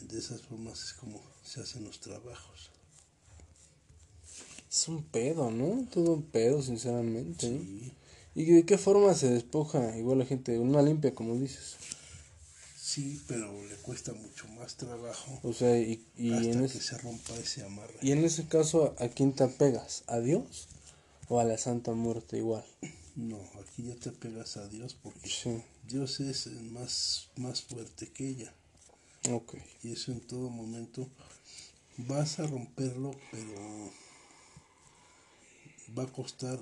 De esas formas es como se hacen los trabajos. Es un pedo, ¿no? Todo un pedo, sinceramente. ¿Y de qué forma se despoja igual la gente? Una limpia, como dices. sí, pero le cuesta mucho más trabajo O sea, y, y, hasta en, que ese, se rompa ese amarre. y en ese caso, ¿a quién te apegas? ¿A Dios? ¿O a la Santa Muerte igual? No, aquí ya te pegas a Dios porque Sí. Dios es más, más fuerte que ella. Ok. Y eso en todo momento vas a romperlo, pero va a costar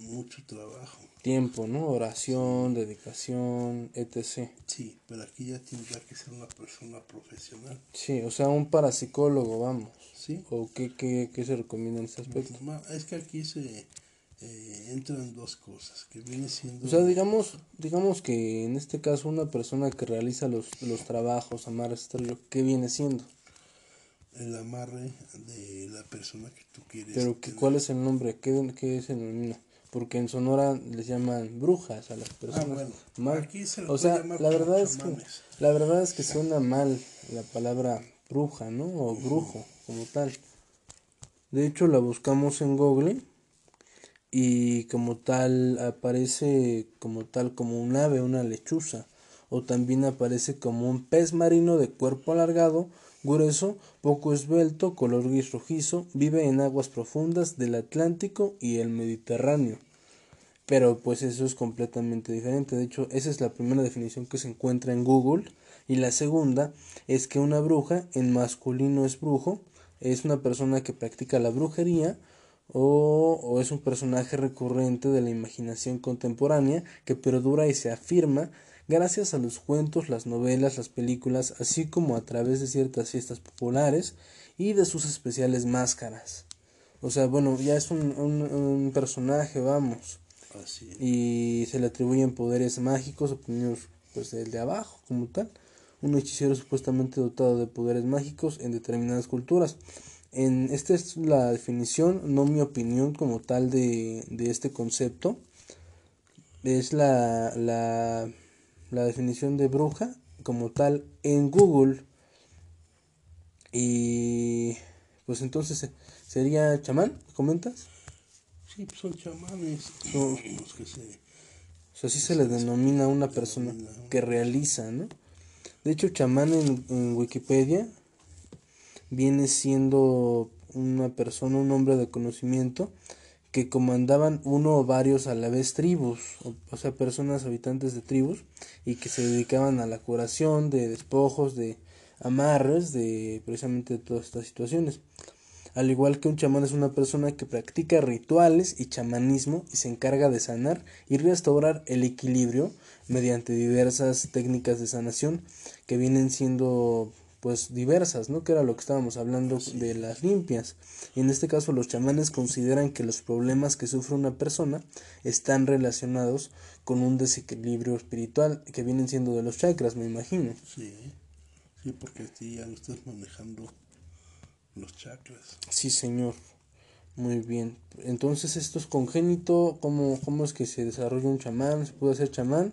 mucho trabajo. Tiempo, ¿no? Oración, dedicación, etc. Sí, pero aquí ya tendrá que ser una persona profesional. Sí, o sea, un parapsicólogo, vamos. ¿Sí? ¿O qué, qué, qué se recomienda en este aspecto? Es que aquí se eh, entran dos cosas, que viene siendo... O sea, digamos, digamos que en este caso una persona que realiza los, los trabajos, estrello, ¿qué viene siendo? el amarre de la persona que tú quieres. Pero que. ¿cuál es el nombre? ¿Qué, qué se denomina? Porque en Sonora les llaman brujas a las personas. bueno, mal. aquí se o sea, la verdad es que la verdad es que suena mal la palabra bruja, ¿no? O brujo como tal. De hecho, la buscamos en Google y como tal aparece como tal como un ave, una lechuza, o también aparece como un pez marino de cuerpo alargado, grueso, poco esbelto, color gris rojizo, vive en aguas profundas del Atlántico y el Mediterráneo. Pero pues eso es completamente diferente. De hecho, esa es la primera definición que se encuentra en Google. Y la segunda es que una bruja, en masculino es brujo, es una persona que practica la brujería o, o es un personaje recurrente de la imaginación contemporánea que perdura y se afirma gracias a los cuentos, las novelas, las películas, así como a través de ciertas fiestas populares y de sus especiales máscaras. O sea, bueno, ya es un, un, un personaje, vamos. Así y se le atribuyen poderes mágicos obtenidos pues del de abajo como tal. Un hechicero supuestamente dotado de poderes mágicos en determinadas culturas en esta es la definición no mi opinión como tal de, de este concepto. Es la, la la definición de bruja como tal en Google. Y pues entonces sería chamán comentas Sí, pues son chamanes. Son- los que se... O sea, así se le denomina a una persona que realiza, ¿no? De hecho, chamán en, en Wikipedia viene siendo una persona, un hombre de conocimiento que comandaban uno o varios a la vez tribus, o, sea, personas habitantes de tribus y que se dedicaban a la curación de despojos, de amarres, de precisamente de todas estas situaciones. Al igual que un chamán es una persona que practica rituales y chamanismo y se encarga de sanar y restaurar el equilibrio mediante diversas técnicas de sanación que vienen siendo pues diversas, ¿no? Que era lo que estábamos hablando de las limpias. Y en este caso los chamanes consideran que los problemas que sufre una persona están relacionados con un desequilibrio espiritual que vienen siendo de los chakras, me imagino. Sí, sí, porque aquí ya estás manejando los chakras. Sí, señor. Muy bien. Entonces, ¿esto es congénito? ¿Cómo, ¿Cómo es que se desarrolla un chamán? ¿Se puede hacer chamán?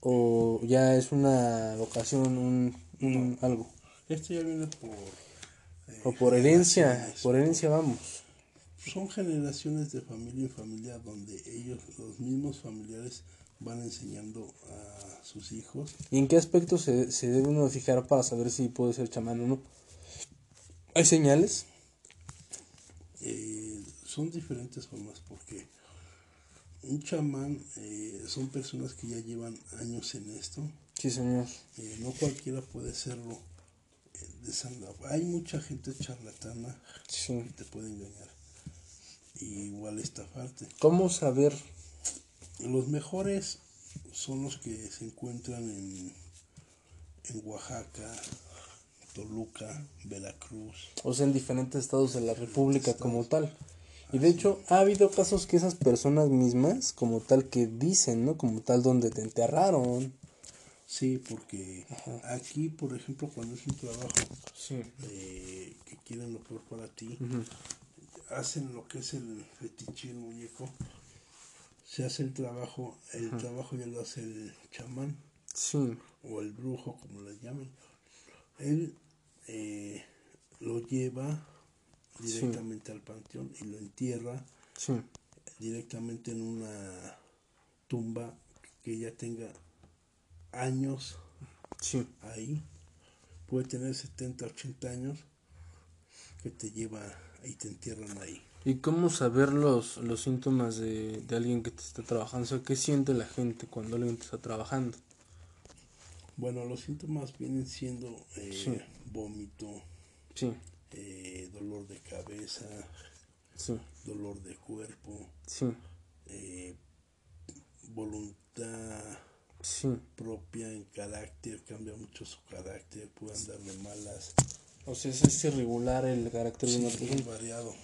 ¿O ya es una vocación, un, un algo? Esto ya viene por... eh, ¿O por herencia? Por herencia vamos. Son generaciones de familia en familia donde ellos, los mismos familiares, van enseñando a sus hijos. ¿Y en qué aspecto se, se debe uno fijar para saber si puede ser chamán o no? ¿Hay señales? Eh, son diferentes formas porque un chamán eh, son personas que ya llevan años en esto. Sí, señor. Eh, no cualquiera puede serlo. Hay mucha gente charlatana Sí. que te puede engañar. Y igual estafarte. ¿Cómo saber? Los mejores son los que se encuentran en, en Oaxaca, Toluca, Veracruz. O sea, en diferentes estados de la República como tal. Y de hecho, ha habido casos que esas personas mismas, como tal, que dicen, ¿no? Como tal, donde te enterraron. Sí, porque aquí, por ejemplo, cuando es un trabajo Sí. eh, que quieren lo peor para ti, hacen lo que es el fetiche el muñeco. Se hace el trabajo, el trabajo ya lo hace el chamán Sí. o el brujo, como le llamen. Él eh, lo lleva directamente al panteón y lo entierra directamente en una tumba que ya tenga años Sí. ahí. Puede tener 70, 80 años que te lleva y te entierran ahí. ¿Y cómo saber los, los síntomas de, de alguien que te está trabajando? O sea, ¿qué siente la gente cuando alguien te está trabajando? Bueno, los síntomas vienen siendo eh, Sí. vómito, Sí, eh, dolor de cabeza, sí, dolor de cuerpo, sí, eh, voluntad sí. propia en carácter, cambia mucho su carácter, puede andar de malas, O sea, es, irregular el carácter de una persona. variado,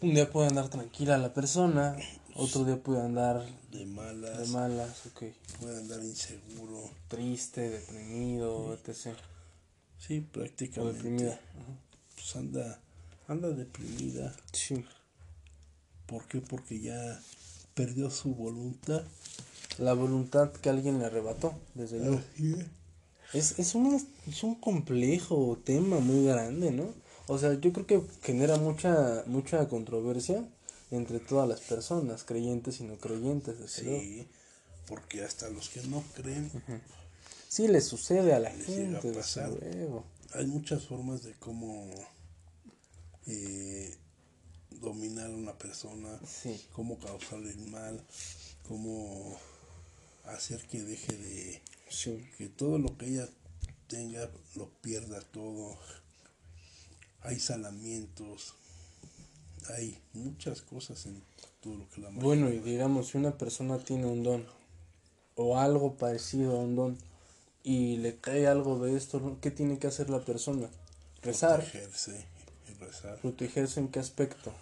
Un día puede andar tranquila la persona, otro día puede andar de malas, de malas, ok. puede andar inseguro, Triste, deprimido, etc. sí, O prácticamente, deprimida. Ajá. pues anda, anda deprimida, Sí. ¿por qué? Porque ya perdió su voluntad, La voluntad que alguien le arrebató, desde luego. Es. Es, una- es un complejo tema muy grande, ¿no? O sea, yo creo que genera mucha mucha controversia entre todas las personas, creyentes y no creyentes, desde luego. Sí, porque hasta los que no creen, Sí, le sucede a la Les gente, desde pasar. luego. hay muchas formas de cómo eh, dominar a una persona, Sí. cómo causarle el mal, cómo hacer que deje de Sí. que todo lo que ella tenga lo pierda todo. Hay salamientos, hay muchas cosas en todo lo que la Bueno, y digamos, si una persona tiene un don o algo parecido a un don y le cae algo de esto. ¿qué tiene que hacer la persona? Rezar, protegerse y rezar. protegerse en qué aspecto.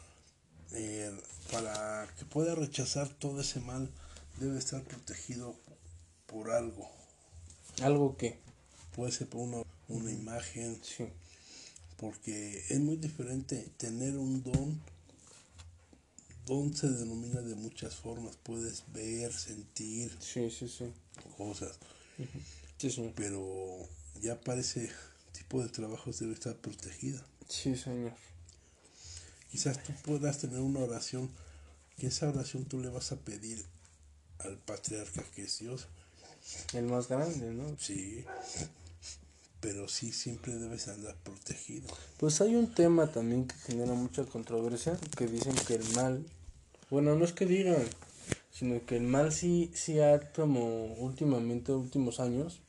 Eh, para que pueda rechazar todo ese mal, debe estar protegido por algo. Algo que, Puede ser por una, una imagen, sí, porque es muy diferente tener un don. Don se denomina de muchas formas. Puedes ver, sentir sí, sí, sí. cosas, Sí, señor. pero ya para ese tipo de trabajos debe estar protegida. Sí, señor. Quizás tú puedas tener una oración, que esa oración tú le vas a pedir al patriarca que es Dios. El más grande, ¿no? Sí, pero sí siempre debes andar protegido. Pues hay un tema también que genera mucha controversia, que dicen que el mal, bueno, no es que digan, sino que el mal sí, sí ha como últimamente, últimos años,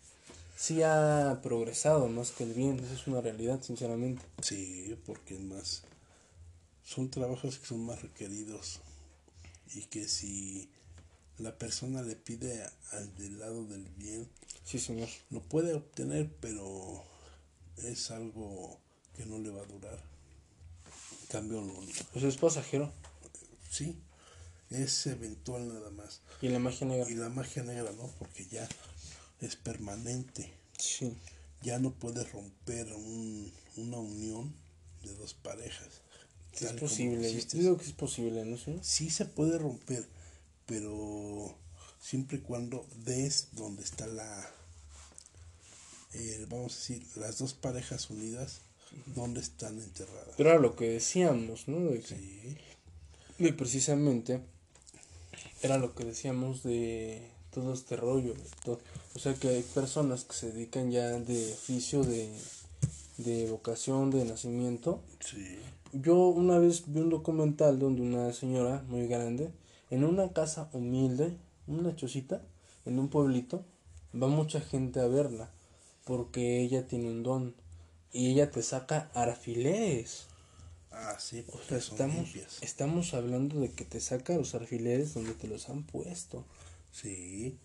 sí ha progresado más que el bien, esa es una realidad, sinceramente. Sí, porque es más, son trabajos que son más requeridos y que si la persona le pide al del lado del bien, Sí, señor. lo puede obtener, pero es algo que no le va a durar. En cambio, lo- Pues es pasajero. sí, es eventual nada más. Y la magia negra. Y la magia negra no, porque ya es permanente. Sí. Ya no puedes romper un- una unión de dos parejas. Es posible, yo digo que es posible, ¿no sé? Sí se puede romper, pero siempre y cuando des donde está la, eh, vamos a decir, las dos parejas unidas, donde están enterradas. Pero era lo que decíamos, ¿no? De que Sí, Y precisamente era lo que decíamos de todo este rollo. o sea que hay personas que se dedican ya de oficio, de, de vocación, de nacimiento. Sí. Yo una vez vi un documental donde una señora muy grande, en una casa humilde, una chocita, en un pueblito, va mucha gente a verla, porque ella tiene un don. Y ella te saca alfileres. Ah, sí, O porque sea, son estamos, limpias. estamos hablando de que te saca los alfileres donde te los han puesto. Sí,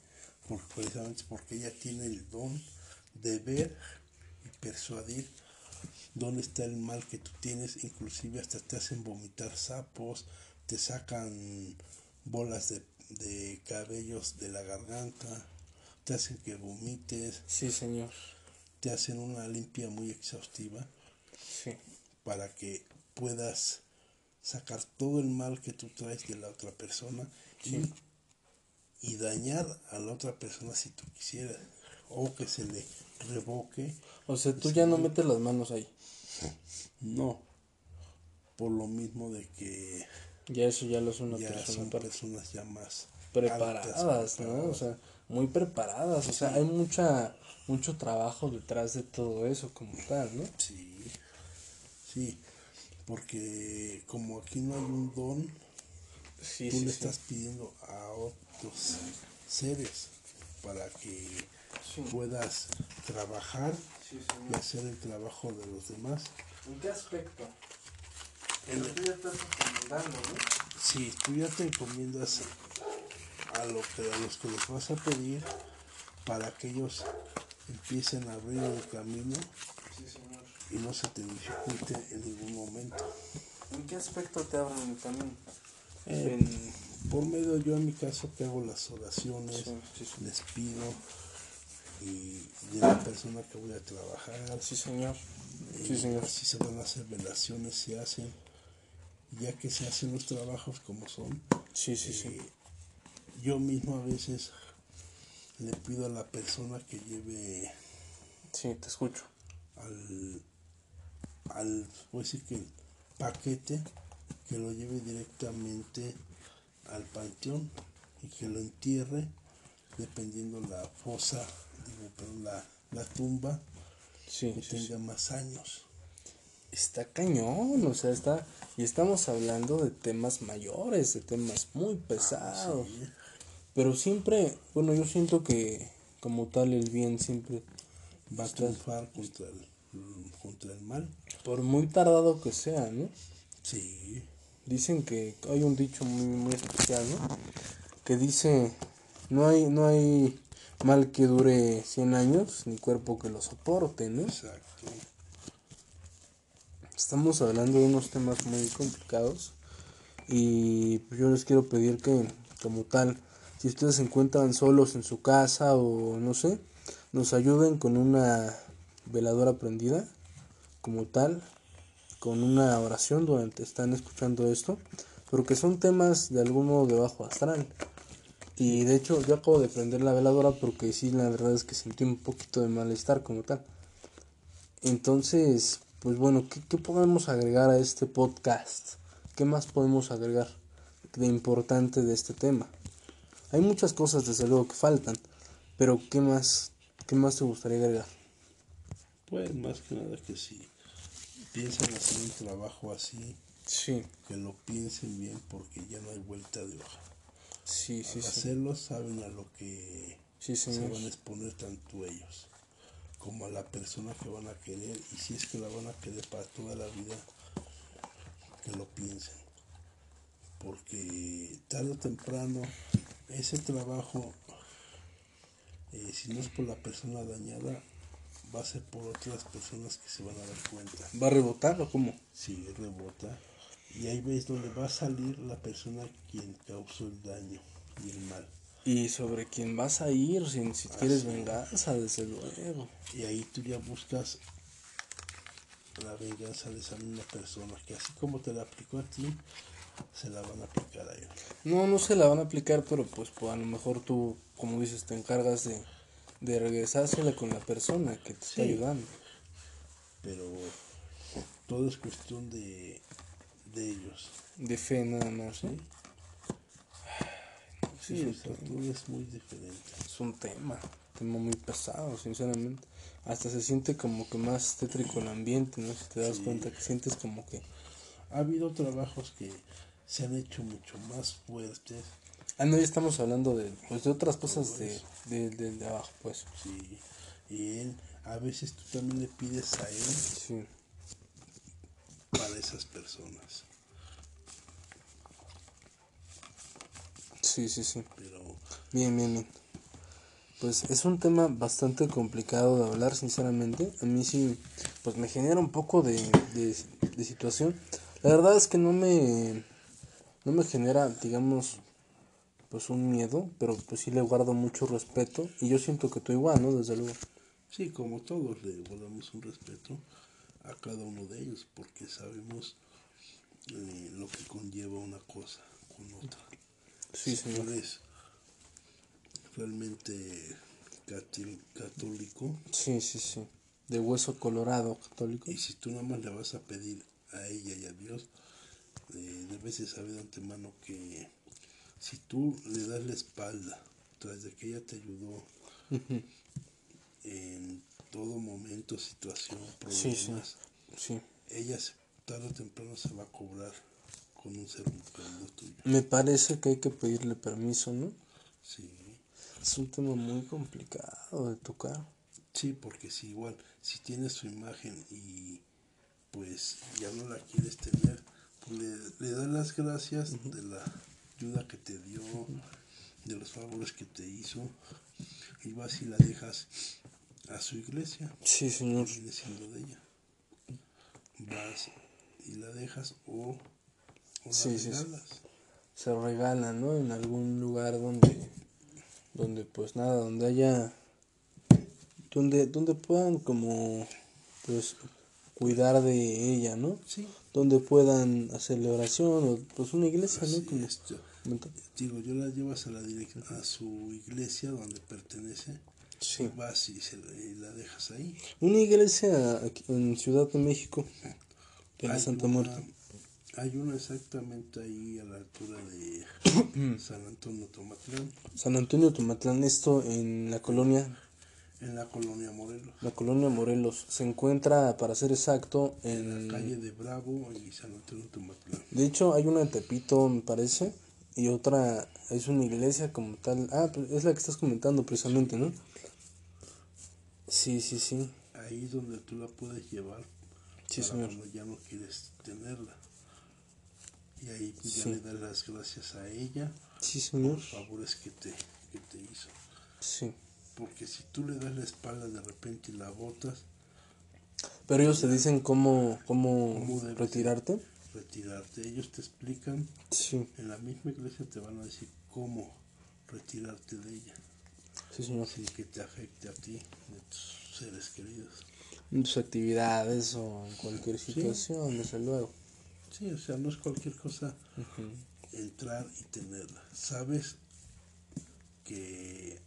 porque precisamente porque ella tiene el don de ver y persuadir dónde está el mal que tú tienes, inclusive hasta te hacen vomitar sapos, te sacan bolas de, de cabellos de la garganta, te hacen que vomites, Sí, señor. te hacen una limpia muy exhaustiva Sí. para que puedas sacar todo el mal que tú traes de la otra persona y, y dañar a la otra persona si tú quisieras o que se le revoque O sea, tú ya no metes las manos ahí. no por lo mismo de que Ya eso ya lo es una ya persona son personas ya más preparadas, altas, ¿no? O preparadas. sea, muy preparadas. O sea, hay mucha mucho trabajo detrás de todo eso como tal, ¿no? sí sí porque como aquí no hay un don Sí, tú sí, le sí. estás pidiendo a otros seres para que puedas trabajar y hacer el trabajo de los demás. ¿En qué aspecto? Lo que ya estás recomendando, ¿no? Si tú ya te encomiendas a, lo que, a los que les vas a pedir para que ellos empiecen a abrir el camino Sí, señor. y no se te dificulte en ningún momento. ¿En qué aspecto te abren el camino? Eh, En- Por medio yo en mi caso que hago las oraciones, Sí, sí, sí. les pido y de la persona que voy a trabajar. Sí, señor. y Sí, señor. Si se van a hacer velaciones, se hacen. Ya que se hacen los trabajos como son, Sí, sí, sí. eh, yo mismo a veces le pido a la persona que lleve Sí, te escucho. al, al decir que el paquete que lo lleve directamente al panteón y que lo entierre dependiendo la fosa digo, perdón, la, la tumba Sí, que sí, sí. tenga más años Está cañón, o sea, está... Y estamos hablando de temas mayores, de temas muy pesados. Sí, Pero siempre, bueno, yo siento que como tal el bien siempre, va a triunfar contra el, contra el mal por muy tardado que sea, ¿no? sí Dicen que hay un dicho muy, muy especial, ¿no? Que dice, no hay, no hay mal que dure 100 años, ni cuerpo que lo soporte, ¿no? exacto Estamos hablando de unos temas muy complicados y pues, yo les quiero pedir que, como tal, si ustedes se encuentran solos en su casa o no sé, nos ayuden con una veladora prendida, como tal, con una oración durante están escuchando esto, porque son temas de algún modo de bajo astral. Y de hecho yo acabo de prender la veladora porque sí, la verdad es que sentí un poquito de malestar como tal. Entonces, pues bueno, ¿qué, qué podemos agregar a este podcast? ¿Qué más podemos agregar de importante de este tema? Hay muchas cosas desde luego que faltan, pero ¿qué más, qué más te gustaría agregar? pues más que nada que si piensan hacer un trabajo así Sí, que lo piensen bien porque ya no hay vuelta de hoja sí, sí, Al sí. hacerlo saben a lo que Sí, se van a exponer tanto ellos como a la persona que van a querer y si es que la van a querer para toda la vida que lo piensen. Porque tarde o temprano ese trabajo eh, si no es por la persona dañada va a ser por otras personas que se van a dar cuenta. ¿Va a rebotar o cómo? si rebota. Y ahí ves donde va a salir la persona quien causó el daño y el mal Y sobre quién vas a ir si, si quieres venganza, desde luego. y ahí tú ya buscas la venganza de esa misma persona que así como te la aplicó a ti se la van a aplicar a él No, no se la van a aplicar, pero pues, pues, a lo mejor tú, como dices, te encargas de, de regresársela con la persona que te está Sí. ayudando. pero todo es cuestión de, de ellos. De fe nada más, ¿eh? Sí, sea, todo es muy diferente. Es un tema, tema muy pesado, sinceramente. Hasta se siente como que más tétrico el ambiente, ¿no? Si te das cuenta que sientes como que... Ha habido trabajos que se han hecho mucho más fuertes. Ah, no, ya estamos hablando de, pues, de otras cosas de, de, de, de abajo, pues. Sí, y él, a veces tú también le pides a él Sí. para esas personas. Sí, sí, sí. Pero Bien, bien, bien. Pues es un tema bastante complicado de hablar, sinceramente. A mí sí, pues me genera un poco de, de, de situación. La verdad es que no me, no me genera, digamos, pues un miedo, pero pues sí le guardo mucho respeto. Y yo siento que tú igual, ¿no? Desde luego. sí, como todos le guardamos un respeto a cada uno de ellos porque sabemos eh, lo que conlleva una cosa con otra. Sí, si tú señor. eres realmente católico Sí, sí, sí. De hueso colorado católico. y si tú nada más le vas a pedir a ella y a Dios, eh, debes de saber de antemano que si tú le das la espalda tras de que ella te ayudó en todo momento, situación, Sí, sí. problemas, Sí. ella tarde o temprano se va a cobrar con un ser tuyo. Me parece que hay que pedirle permiso, ¿no? Sí. Es un tema muy complicado de tocar. Sí, porque si igual, si tienes su imagen y pues ya no la quieres tener, pues le, le das las gracias de la ayuda que te dio, de los favores que te hizo, y vas y la dejas a su iglesia, Sí, señor. viene siendo de ella. Vas y la dejas o, o Sí, sí, sí. Se regala, ¿no? En algún lugar donde, donde pues nada, donde haya, donde, donde puedan como, pues, cuidar de ella, ¿no? Sí. Donde puedan hacerle oración o pues una iglesia, Así ¿no? Como es, yo- digo, yo la llevas a la direc- a su iglesia donde pertenece Sí. vas y, se, y la dejas ahí. Una iglesia aquí en Ciudad de México, de la Santa una- Muerte. Hay una exactamente ahí a la altura de San Antonio Tomatlán, San Antonio Tomatlán, esto en la colonia en la colonia Morelos, La colonia Morelos se encuentra, para ser exacto, en... calle de Bravo y San Antonio Tomatlán. De hecho, hay una en Tepito, me parece, y otra es una iglesia como tal. Ah, pues, es la que estás comentando precisamente, ¿no? Sí, sí, sí. Ahí es donde tú la puedes llevar Sí, señor. cuando ya no quieres tenerla. Y ahí ya Sí. le das las gracias a ella Sí, por señor. los favores que te, que te hizo. Sí. Porque si tú le das la espalda de repente y la botas, Pero ellos te dicen cómo, cómo ¿Cómo retirarte. retirarte, ellos te explican Sí, En la misma iglesia te van a decir cómo retirarte de ella, sí, señor. sin que te afecte a ti, de tus seres queridos. En tus actividades o en cualquier situación, desde luego. Sí, o sea, no es cualquier cosa entrar y tenerla. Sabes que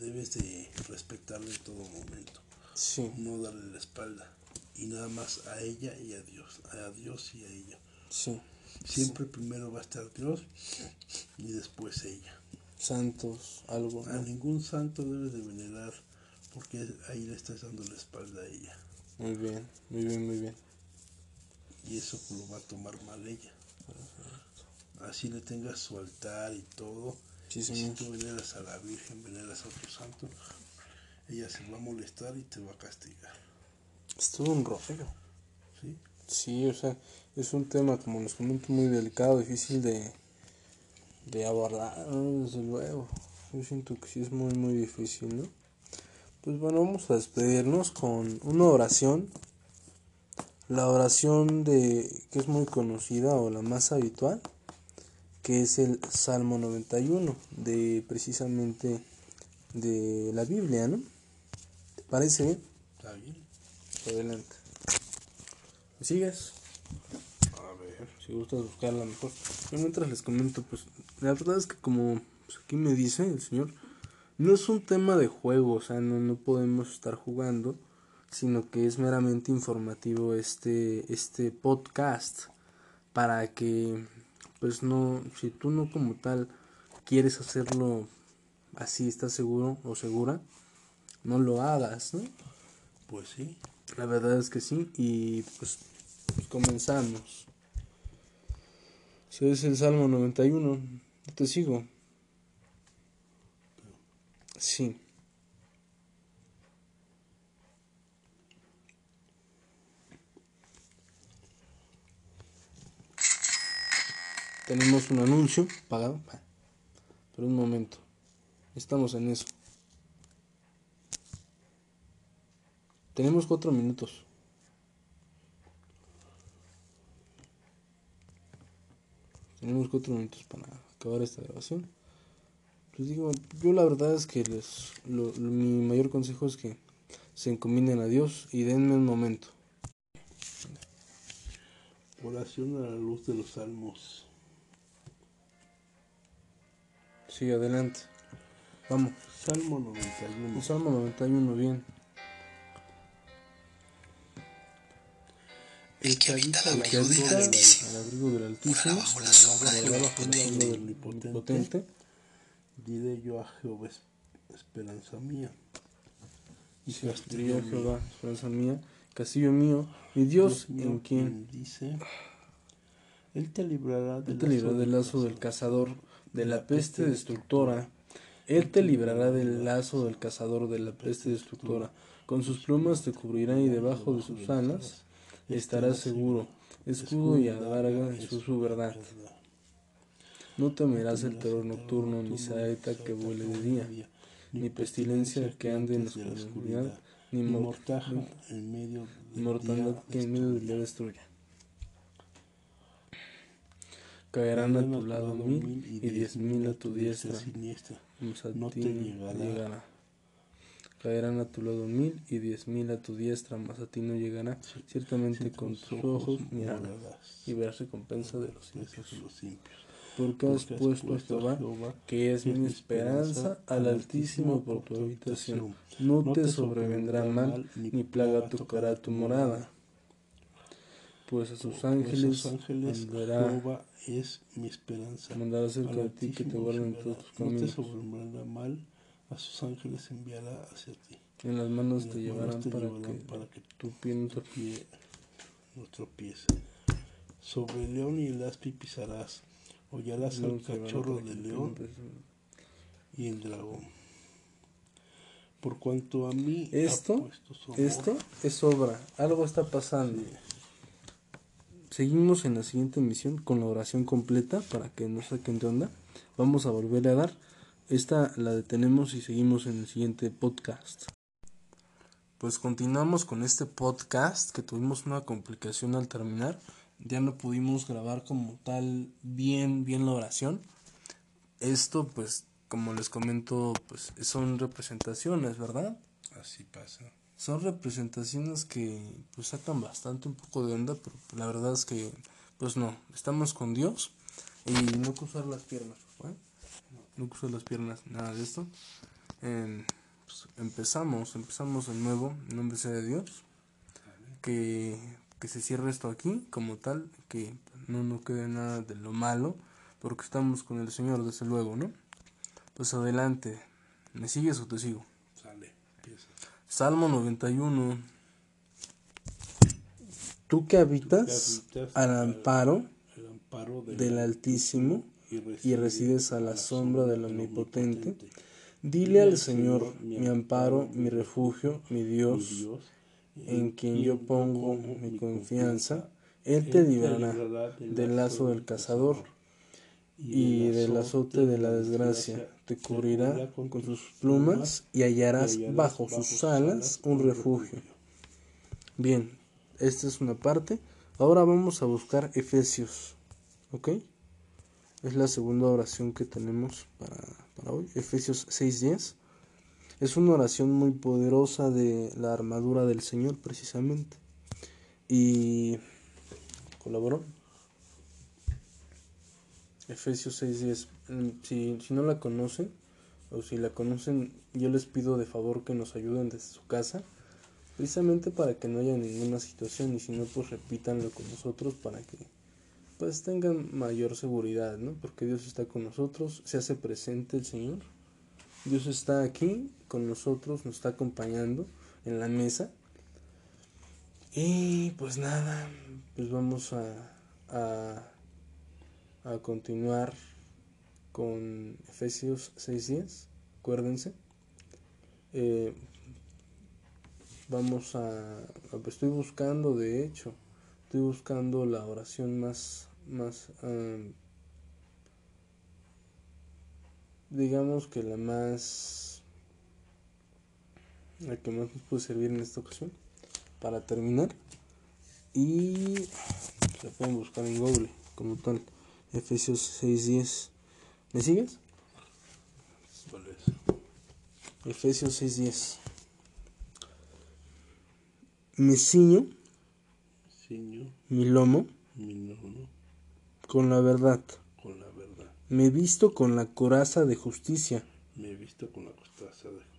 debes de respetarla en todo momento, Sí, no darle la espalda. Y nada más a ella y a Dios, a Dios y a ella. sí. Siempre primero va a estar Dios y después ella. Santos, algo. A ningún santo debes de venerar porque ahí le estás dando la espalda a ella. Muy bien, muy bien, muy bien. Y eso pues, lo va a tomar mal ella. Así le tengas su altar y todo. Sí, y si tú veneras a la Virgen, veneras a otro santo, ella se va a molestar y te va a castigar. Es todo un rollo. ¿Sí? Sí, o sea, es un tema, como les comento, muy delicado, difícil de, de abordar, ¿no? desde luego. Yo siento que sí es muy, muy difícil, ¿no? Pues bueno, vamos a despedirnos con una oración. La oración de que es muy conocida o la más habitual, que es el Salmo 91, de precisamente de la Biblia, ¿no? ¿Te parece bien? ¿Está bien? Adelante. ¿Me sigues? A ver. Si gustas buscarla mejor. Yo mientras les comento, pues la verdad es que como pues, aquí me dice el señor, no es un tema de juego, o sea, no, no podemos estar jugando, sino que es meramente informativo este, este podcast. para que pues no si tú no como tal quieres hacerlo así estás seguro o segura no lo hagas no Pues sí. la verdad es que sí y pues, pues comenzamos si es el Salmo 91 yo te sigo sí tenemos un anuncio pagado. Pero un momento. Estamos en eso. Tenemos cuatro minutos. Tenemos cuatro minutos para acabar esta grabación. Les digo yo la verdad es que les mi mayor consejo es que se encomienden a Dios y denme un momento. Oración a la luz de los salmos. Sí adelante vamos Salmo 91. el Salmo 91 bien El que habita al El que abrigo del habita Altísimo, al abrigo del Altísimo, bajo la sombra del Omnipotente. del Omnipotente, Diré yo a Jehová, es- esperanza mía. y se a. Jehová, esperanza mía, castillo mío, mi Dios, Dios mío, en quien dice, Él te librará Él te librará del lazo del cazador, de la peste destructora. Él te librará del lazo del cazador, de la peste destructora. Con sus plumas te cubrirá y debajo de sus alas estarás seguro. Escudo y adarga es su verdad. No temerás el terror nocturno, ni saeta que vuele de día, ni pestilencia que ande en la oscuridad, ni del mortandad que en medio del día destruya. Caerán a tu lado mil y diez mil a tu diestra, siniestra. mas a no ti te no llegará. Caerán a tu lado mil y diez mil a tu diestra, mas a ti no llegará. Ciertamente con tus ojos mirarás y verás recompensa de los impíos. Porque has puesto a Jehová, que es mi esperanza, al Altísimo por tu habitación. No te sobrevendrá mal, ni plaga tocará tu morada. Pues a sus Pues ángeles sus ángeles mandará, Jehová es mi esperanza. mandará cerca de ti que te guarden todos tus No te caminos. sobrevendrá mal, a sus ángeles enviará hacia ti. En las manos En te las llevarán manos te para llevarán que para que tu pie no tu te pie no tropiece. Sobre el león y el aspi pisarás, hollarás al cachorro del león y el dragón. Por cuanto a mí Esto, esto es obra, algo está pasando. Seguimos en la siguiente emisión con la oración completa para que no saquen de onda. Vamos a volver a dar. Esta la detenemos y seguimos en el siguiente podcast. Pues continuamos con este podcast que tuvimos una complicación al terminar. Ya no pudimos grabar como tal bien bien la oración. Esto pues como les comento pues son representaciones, ¿verdad? así pasa. Son representaciones que pues sacan bastante un poco de onda, pero la verdad es que pues no, estamos con Dios y no cruzar las piernas, ¿eh? no cruzar las piernas, nada de esto. Em, pues, empezamos, empezamos de nuevo, en nombre sea de Dios, que, que se cierre esto aquí como tal, que no, no quede nada de lo malo, porque estamos con el Señor desde luego, ¿no? Pues adelante, ¿me sigues o te sigo? Salmo 91. Tú que habitas habitas al amparo El amparo del, del Altísimo y resides a la sombra del Omnipotente, dile al Señor, mi amparo, mi refugio, mi Dios, Dios, en quien yo pongo mi confianza, Él te librará del lazo del cazador y del azote de la desgracia. Te cubrirá con sus plumas y hallarás bajo sus alas un refugio. Bien, esta es una parte. Ahora vamos a buscar Efesios. ¿Ok? Es la segunda oración que tenemos para, para hoy. Efesios 6.10. Es una oración muy poderosa de la armadura del Señor, precisamente. Y colaboró. Efesios 6.10. Mm, Si, si no la conocen, o si la conocen, yo les pido de favor que nos ayuden desde su casa. Precisamente para que no haya ninguna situación y si no, pues repítanlo con nosotros para que pues tengan mayor seguridad, ¿no? Porque Dios está con nosotros, se hace presente el Señor. Dios está aquí con nosotros, nos está acompañando en la mesa. Y pues nada, pues vamos a, a, a continuar con Efesios 6.10, acuérdense. Eh, vamos a, estoy buscando de hecho estoy buscando la oración más más digamos que la más la que más nos puede servir en esta ocasión para terminar y se pueden buscar en Google como tal Efesios 6.10 ¿me sigues? Efesios 6.10 me ciño, mi lomo, con la verdad. Con la verdad. Me visto con la coraza de justicia. Me visto con la coraza de justicia.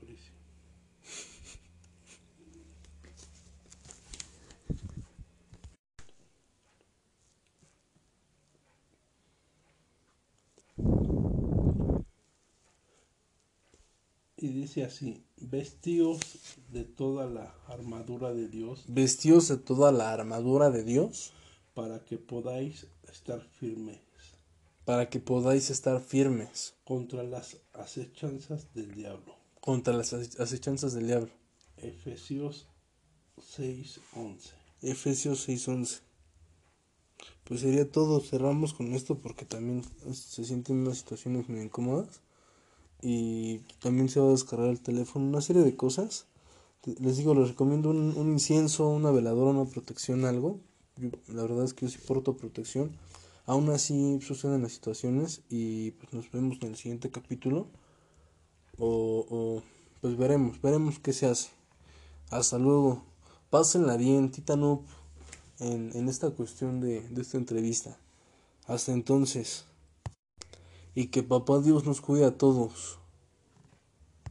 Y dice así, vestidos de toda la armadura de Dios. Vestidos de toda la armadura de Dios. Para que podáis estar firmes. Para que podáis estar firmes. Contra las acechanzas del diablo. Contra las acechanzas del diablo. Efesios 6:11. Efesios 6:11. Pues sería todo, cerramos con esto porque también se sienten unas situaciones muy incómodas y también se va a descargar el teléfono, una serie de cosas. Les digo, les recomiendo un, incienso, una veladora, una protección, algo. la verdad es que yo sí porto protección. Aún así suceden las situaciones y pues nos vemos en el siguiente capítulo. O, pues veremos, veremos qué se hace. Hasta luego. Pásenla bien, Titanup, en, en esta cuestión de, de esta entrevista. Hasta entonces y que papá Dios nos cuide a todos.